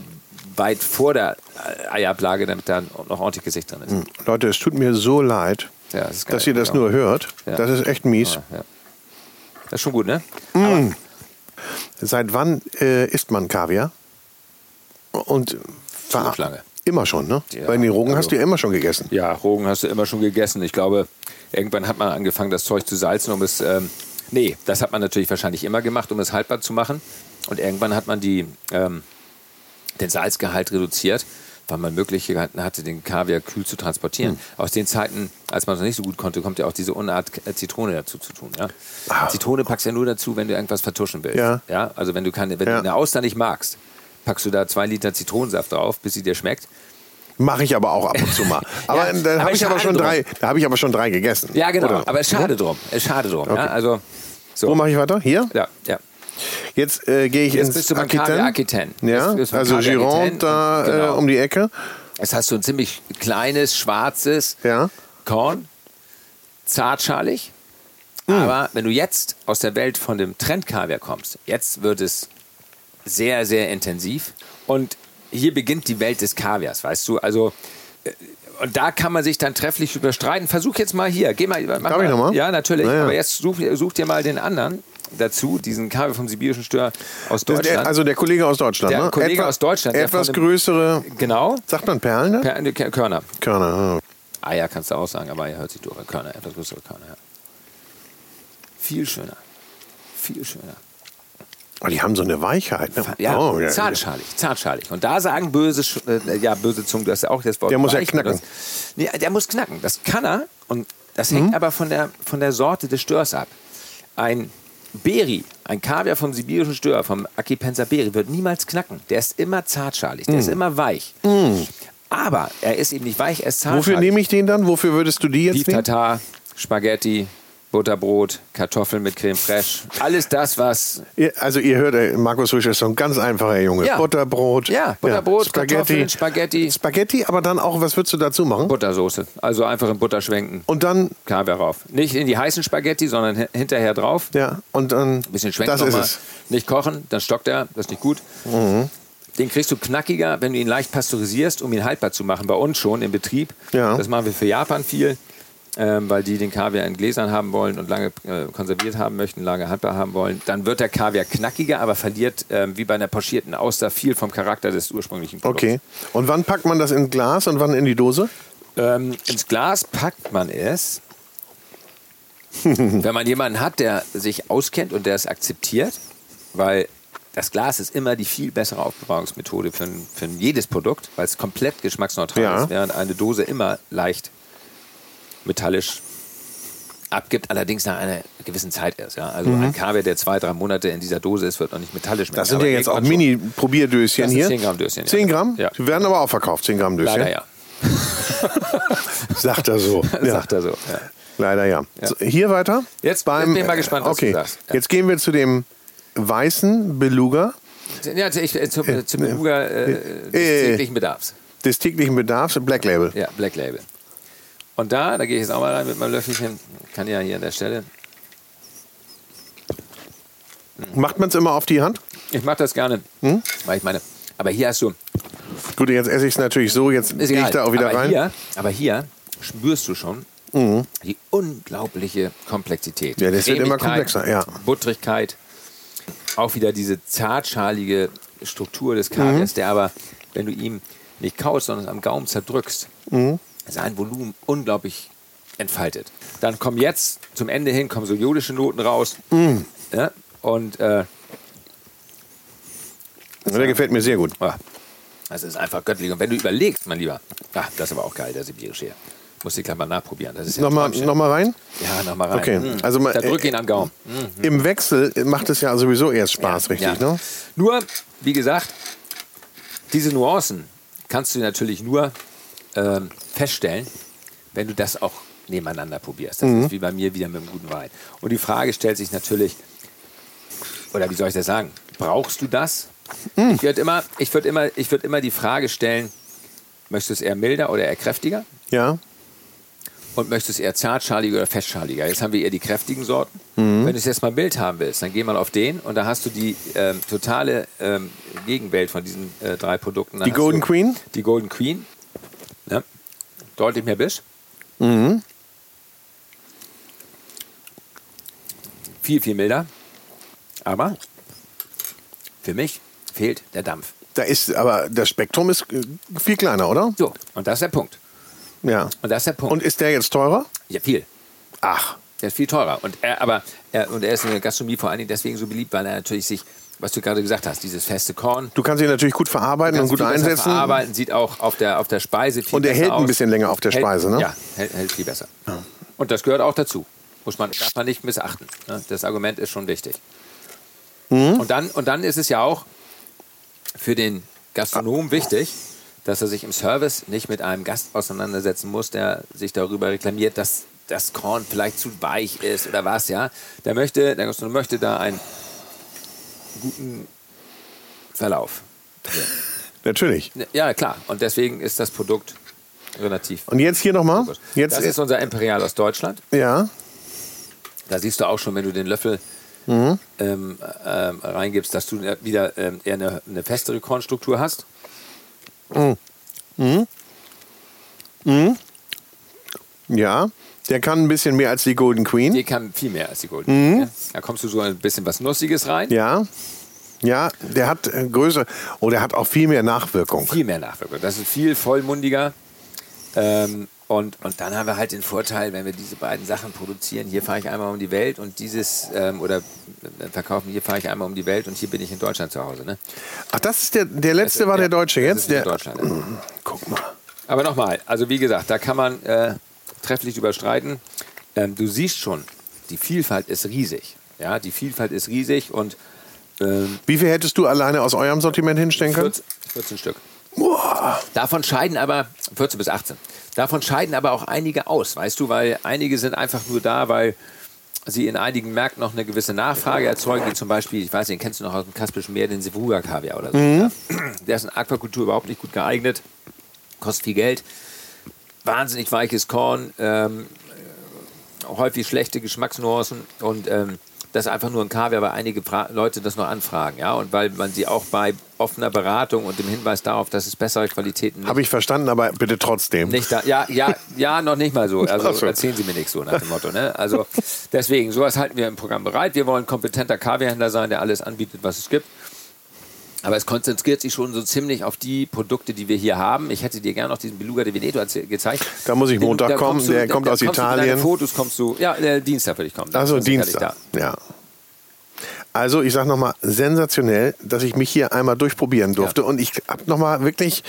weit vor der äh, Eiablage, damit da noch ordentlich Gesicht drin ist. Leute, es tut mir so leid, Ja, das geil, dass ihr das genau. nur hört. Ja. Das ist echt mies. Ja, ja. Das ist schon gut, ne? Seit wann äh, isst man Kaviar? Und ver- lange. Immer schon, ne? Weil den Rogen also- hast du ja immer schon gegessen. Ja, Rogen hast du immer schon gegessen. Ich glaube, irgendwann hat man angefangen, das Zeug zu salzen, um es. Ähm, nee, das hat man natürlich wahrscheinlich immer gemacht, um es haltbar zu machen. Und irgendwann hat man die, ähm, den Salzgehalt reduziert, weil man Möglichkeiten hatte, den Kaviar kühl zu transportieren. Hm. Aus den Zeiten, als man es noch nicht so gut konnte, kommt ja auch diese Unart äh, Zitrone dazu zu tun. Ja? Ah. Zitrone packst du ja nur dazu, wenn du irgendwas vertuschen willst. Ja. Ja? Also wenn du, keine, wenn Ja. du eine Auster nicht magst, packst du da zwei Liter Zitronensaft drauf, bis sie dir schmeckt. Mache ich aber auch ab und zu mal. Aber Ja, da aber habe ich aber schade schon drum. drei. Da habe ich aber schon drei gegessen. Ja, genau. Oder? Aber es ist schade drum. Es schade drum. Ja? Also, so. Wo mache ich weiter? Hier? ja, ja. Jetzt äh, gehe ich Jetzt ins bist du Kaviar Aquitaine. Ja, Jetzt also Gironde Aquitaine da genau. äh, um die Ecke. Jetzt hast du ein ziemlich kleines, schwarzes Ja. Korn, zartschalig. Hm. Aber wenn du jetzt aus der Welt von dem Trendkaviar kommst, jetzt wird es sehr, sehr intensiv. Und hier beginnt die Welt des Kaviars, weißt du? Also, äh, und da kann man sich dann trefflich überstreiten. Versuch jetzt mal hier. Geh mal. Mach Darf ich mal. noch mal? Ja, natürlich. Na ja. Aber jetzt such, such dir mal den anderen dazu, diesen Kaviar vom sibirischen Stör aus Deutschland. Der, also der Kollege aus Deutschland. Der ne? Kollege aus Deutschland, Etwas dem- größere, genau. sagt man Perlen? Ne? Äh, Körner. Körner. ah. Eier kannst du auch sagen, aber Eier hört sich durch. Körner, etwas größere Körner, ja. Viel schöner. Viel schöner. Oh, die haben so eine Weichheit. Ne? Ja, Oh, ja. zartschalig, zartschalig. Und da sagen böse, Sch- äh, ja, böse Zungen, du hast ja auch das Wort Der muss ja knacken. benutzt. Nee, der muss knacken. Das kann er. Und das Mhm. hängt aber von der, von der Sorte des Störs ab. Ein Beri, ein Kaviar vom sibirischen Stör, vom Acipenser Beri, wird niemals knacken. Der ist immer zartschalig, der ist Mhm. immer weich. Aber er ist eben nicht weich, er ist zartschalig. Wofür nehme ich den dann? Wofür würdest du die jetzt Beef nehmen? Tartar, Spaghetti, Butterbrot, Kartoffeln mit Creme fraiche. Alles das, was. Ihr- Also ihr hört, äh, Markus Rüsch ist so ein ganz einfacher Junge. Ja. Butterbrot. Ja, Butterbrot, Spaghetti. Kartoffeln, Spaghetti. Spaghetti, aber dann auch, was würdest du dazu machen? Buttersoße. Also einfach in Butter schwenken. Und dann, Kaviar rauf. Nicht in die heißen Spaghetti, sondern hi- hinterher drauf. ja, und dann, Ein bisschen schwenken das ist es. Nicht kochen, dann stockt er. Das ist nicht gut. Den kriegst du knackiger, wenn du ihn leicht pasteurisierst, um ihn haltbar zu machen. Bei uns schon im Betrieb. Ja. Das machen wir für Japan viel, ähm, weil die den Kaviar in Gläsern haben wollen und lange äh, konserviert haben möchten, lange haltbar haben wollen. Dann wird der Kaviar knackiger, aber verliert ähm, wie bei einer pochierten Auster viel vom Charakter des ursprünglichen Produkts. Okay. Und wann packt man das in Glas und wann in die Dose? Ähm, ins Glas packt man es, wenn man jemanden hat, der sich auskennt und der es akzeptiert, weil das Glas ist immer die viel bessere Aufbewahrungsmethode für, ein, für jedes Produkt, weil es komplett geschmacksneutral Ja. ist, während eine Dose immer leicht metallisch abgibt, allerdings nach einer gewissen Zeit erst. Ja? Also ein Kaviar, der zwei, drei Monate in dieser Dose ist, wird noch nicht metallisch mehr. Das sind ja jetzt auch Mini-Probierdöschen hier. 10 Gramm Döschen, ja. 10 Gramm? Ja. Die werden aber auch verkauft, 10 Gramm Döschen. Leider ja. Sagt er so. ja. Sagt er so. Ja. Leider ja. Ja. So, hier weiter. Jetzt bin ich mal gespannt, was du okay. sagst. Ja. Jetzt gehen wir zu dem weißen Beluga Ja, also ich, äh, zum, äh, zum Beluga äh, des äh, täglichen Bedarfs. des täglichen Bedarfs, Black Label. Ja, Black Label. Und da, da gehe ich jetzt auch mal rein mit meinem Löffelchen. Kann ja hier an der Stelle. Macht man es immer auf die Hand? Ich mache das gerne, Hm? weil ich meine, aber hier hast du, Gut, jetzt esse ich es natürlich so, jetzt gehe ich da auch wieder aber rein. Mhm. Hier, aber hier spürst du schon die unglaubliche Komplexität. Ja, das wird immer komplexer, ja. Buttrigkeit, auch wieder diese zartschalige Struktur des Mhm. Kaviars, der aber, wenn du ihm nicht kaust, sondern am Gaumen zerdrückst, Mhm. Sein Volumen unglaublich entfaltet. Dann kommen jetzt zum Ende hin kommen so jodische Noten raus. Mhm. Ja, und äh, Der gefällt mir sehr gut. ah, das ist einfach göttlich. Und wenn du überlegst, mein Lieber, ach, das ist aber auch geil, der sibirische hier. Muss ich gleich mal nachprobieren. Das ist ja Nochmal, Träumchen. noch rein? Ja, nochmal rein. Okay, Mm. also mal- da drück ihn am Gaumen. Mm. Im Wechsel macht es ja sowieso erst Spaß, richtig, Ja. ne? Nur, wie gesagt, diese Nuancen kannst du natürlich nur ähm, feststellen, wenn du das auch nebeneinander probierst. Das Mhm. ist wie bei mir wieder mit einem guten Wein. Und die Frage stellt sich natürlich, oder wie soll ich das sagen, brauchst du das? Mhm. Ich würde immer, ich würd immer, ich würd immer die Frage stellen, möchtest du es eher milder oder eher kräftiger? Ja. Und möchtest du es eher zartschaliger oder festschaliger? Jetzt haben wir eher die kräftigen Sorten. Mhm. Wenn du es jetzt mal mild haben willst, dann geh mal auf den und da hast du die ähm, totale ähm, Gegenwelt von diesen äh, drei Produkten. Dann Die Golden Queen? Die Golden Queen. Deutlich mehr Biss. Mhm. Viel, viel milder. Aber für mich fehlt der Dampf. Da ist, aber das Spektrum ist äh, viel kleiner, oder? So, und das ist der Punkt. Ja. Und das ist der Punkt. Und ist der jetzt teurer? ja, viel. Ach. Der ist viel teurer. Und er, aber er, und er ist in der Gastronomie vor allen Dingen deswegen so beliebt, weil er natürlich sich, was du gerade gesagt hast, dieses feste Korn, Du kannst ihn natürlich gut verarbeiten und gut einsetzen. Verarbeiten, sieht auch auf der, auf der Speise viel Und er hält ein aus. bisschen länger auf der Hält- Speise, ne? Ja, hält, hält viel besser. Und das gehört auch dazu. Muss man, darf man nicht missachten. ne? Das Argument ist schon wichtig. Mhm. Und, dann, und dann ist es ja auch für den Gastronom wichtig, dass er sich im Service nicht mit einem Gast auseinandersetzen muss, der sich darüber reklamiert, dass das Korn vielleicht zu weich ist oder was, ja. Der möchte, der Gastronom möchte da einen guten Verlauf. Natürlich. Ja, klar. Und deswegen ist das Produkt relativ. Und jetzt hier nochmal. Jetzt das ist unser Imperial aus Deutschland. ja. Da siehst du auch schon, wenn du den Löffel Mhm. ähm, ähm, reingibst, dass du wieder ähm, eher eine, eine festere Kornstruktur hast. Ja. Der kann ein bisschen mehr als die Golden Queen. Die kann viel mehr als die Golden. Ja? Da kommst du so ein bisschen was Nussiges rein. Mhm. Ja. Ja, der hat äh, Größe. Oh, der hat auch viel mehr Nachwirkung. Viel mehr Nachwirkung. Das ist viel vollmundiger. Ähm, und, und dann haben wir halt den Vorteil, wenn wir diese beiden Sachen produzieren, hier fahre ich einmal um die Welt und dieses, ähm, oder äh, verkaufen, hier fahre ich einmal um die Welt und hier bin ich in Deutschland zu Hause. Ne? Ach, das ist der, der letzte war Ja, der Deutsche jetzt. ist in Der, guck mal. Aber nochmal, also wie gesagt, da kann man äh, trefflich überstreiten. Ähm, du siehst schon, die Vielfalt ist riesig. Ja, die Vielfalt ist riesig und ähm, Wie viel hättest du alleine aus eurem Sortiment hinstellen können? 14, 14 Stück. Boah. Davon scheiden aber, 14 bis 18, davon scheiden aber auch einige aus, weißt du, weil einige sind einfach nur da, weil sie in einigen Märkten noch eine gewisse Nachfrage erzeugen, wie zum Beispiel, ich weiß nicht, den kennst du noch aus dem Kaspischen Meer, den Sevuga-Kaviar oder so. Ja. Der ist in Aquakultur überhaupt nicht gut geeignet, kostet viel Geld, wahnsinnig weiches Korn, ähm, häufig schlechte Geschmacksnuancen und ähm, das ist einfach nur ein Kaviar, weil einige Fra Leute das noch anfragen, ja, und weil man sie auch bei offener Beratung und dem Hinweis darauf, dass es bessere Qualitäten Habe ich verstanden, aber bitte trotzdem. nicht da, ja, ja, ja, noch nicht mal so. Also so. erzählen Sie mir nichts so nach dem Motto. Ne? Also deswegen, sowas halten wir im Programm bereit. Wir wollen kompetenter Kaviarhändler sein, der alles anbietet, was es gibt. Aber es konzentriert sich schon so ziemlich auf die Produkte, die wir hier haben. Ich hätte dir gerne noch diesen Beluga de Veneto gezeigt. Da muss ich Den- Montag da kommen, du- der da- kommt da aus Du Italien. deinen Fotos kommst du, ja, äh, Dienstag würde ich kommen. Also Dienstag. da. Ja. Also ich sage nochmal, sensationell, dass ich mich hier einmal durchprobieren durfte. Und ich habe nochmal wirklich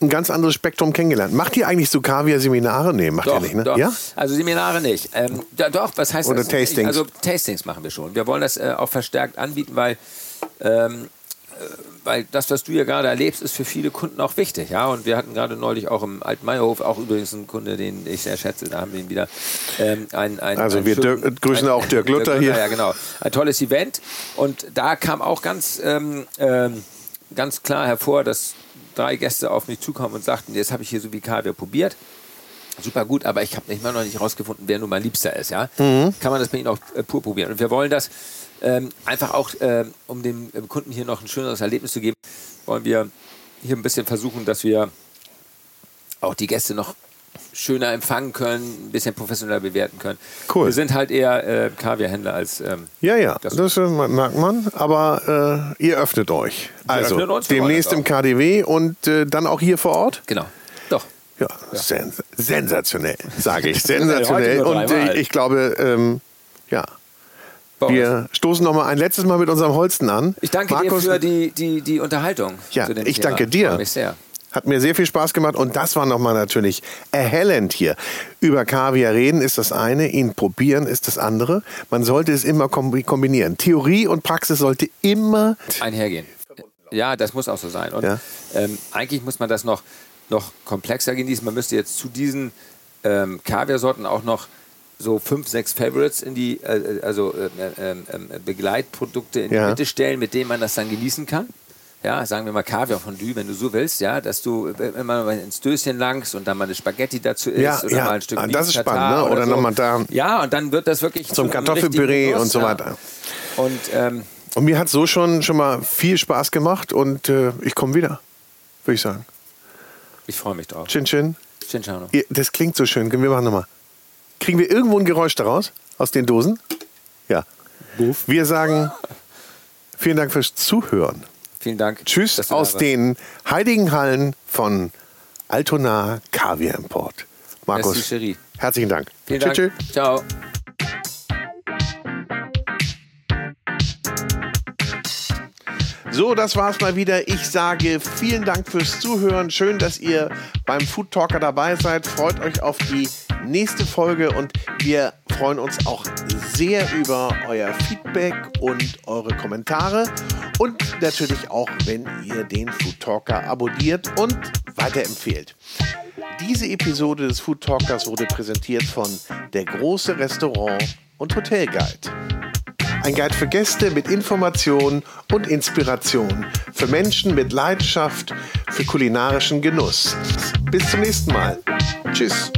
ein ganz anderes Spektrum kennengelernt. Macht ihr eigentlich so Kaviar-Seminare? Nee, macht ihr Doch, nicht, ne? doch. Ja? Also Seminare nicht. Ähm, da, doch, was heißt Oder das? Tastings. Also Tastings machen wir schon. Wir wollen das äh, auch verstärkt anbieten, weil, ähm, äh, weil das, was du ja gerade erlebst, ist für viele Kunden auch wichtig. Ja? Und wir hatten gerade neulich auch im Altmeierhof, auch übrigens einen Kunde, den ich sehr schätze, da haben wir ihn wieder ähm, ein, ein Also ein wir schönen- grüßen auch Dirk Luther hier. Ja, genau. Ein tolles Event. Und da kam auch ganz, ähm, ähm, ganz klar hervor, dass drei Gäste auf mich zukommen und sagten, jetzt habe ich hier so wie Kaviar probiert. Super gut, aber ich habe immer noch nicht herausgefunden, wer nun mein Liebster ist. Ja? Mhm. Kann man das bei Ihnen auch äh, pur probieren. Und wir wollen das ähm, einfach auch, ähm, um dem äh, Kunden hier noch ein schöneres Erlebnis zu geben, wollen wir hier ein bisschen versuchen, dass wir auch die Gäste noch schöner empfangen können, ein bisschen professioneller bewerten können. Cool. Wir sind halt eher äh, Kaviarhändler als ähm, Ja, ja, Das- das, äh, merkt man. Aber äh, ihr öffnet euch. Also öffnen wir demnächst im KDW und äh, dann auch hier vor Ort. genau. Doch. Ja, Sens sensationell, sage ich. Sensationell. Und äh, ich glaube, ähm, ja. Wir stoßen noch mal ein letztes Mal mit unserem Holsten an. Ich danke Markus, dir für die, die, die Unterhaltung. Ja, ich Thema. danke dir. Mich sehr. Hat mir sehr viel Spaß gemacht und das war nochmal natürlich erhellend hier. Über Kaviar reden ist das eine, ihn probieren ist das andere. Man sollte es immer kombinieren. Theorie und Praxis sollte immer einhergehen. Ja, das muss auch so sein. Und ja. ähm, eigentlich muss man das noch, noch komplexer genießen. Man müsste jetzt zu diesen ähm, Kaviarsorten auch noch so fünf, sechs Favorites in die, äh, also äh, äh, Begleitprodukte in ja. die Mitte stellen, mit denen man das dann genießen kann. Ja, sagen wir mal Kaviar Fondue, wenn du so willst, ja, dass du immer mal ins Döschen langst und dann mal eine Spaghetti dazu isst ja, oder ja. mal ein Stück ah, Das ist spannend, ne? Oder, oder so. nochmal da. Ja, und dann wird das wirklich zum Kartoffelpüree und so weiter. Und, ähm, und mir hat so schon, schon mal viel Spaß gemacht und äh, ich komme wieder, würde ich sagen. Ich freue mich drauf. Chin Chin. Chin Ciao. Das klingt so schön. Wir machen nochmal. Kriegen wir irgendwo ein Geräusch daraus? Aus den Dosen? Ja. Buff. Wir sagen vielen Dank fürs Zuhören. Vielen Dank. Tschüss aus den heiligen Hallen von Altona Kaviar Import. Markus, herzlichen Dank. Vielen Dank. Tschüss. Ciao. So, das war's mal wieder. Ich sage vielen Dank fürs Zuhören. Schön, dass ihr beim Food Talker dabei seid. Freut euch auf die nächste Folge und wir freuen uns auch sehr über euer Feedback und eure Kommentare und natürlich auch, wenn ihr den Food Talker abonniert und weiterempfehlt. Diese Episode des Food Talkers wurde präsentiert von der große Restaurant und Hotel Guide. Ein Guide für Gäste mit Information und Inspiration. Für Menschen mit Leidenschaft für kulinarischen Genuss. Bis zum nächsten Mal. Tschüss.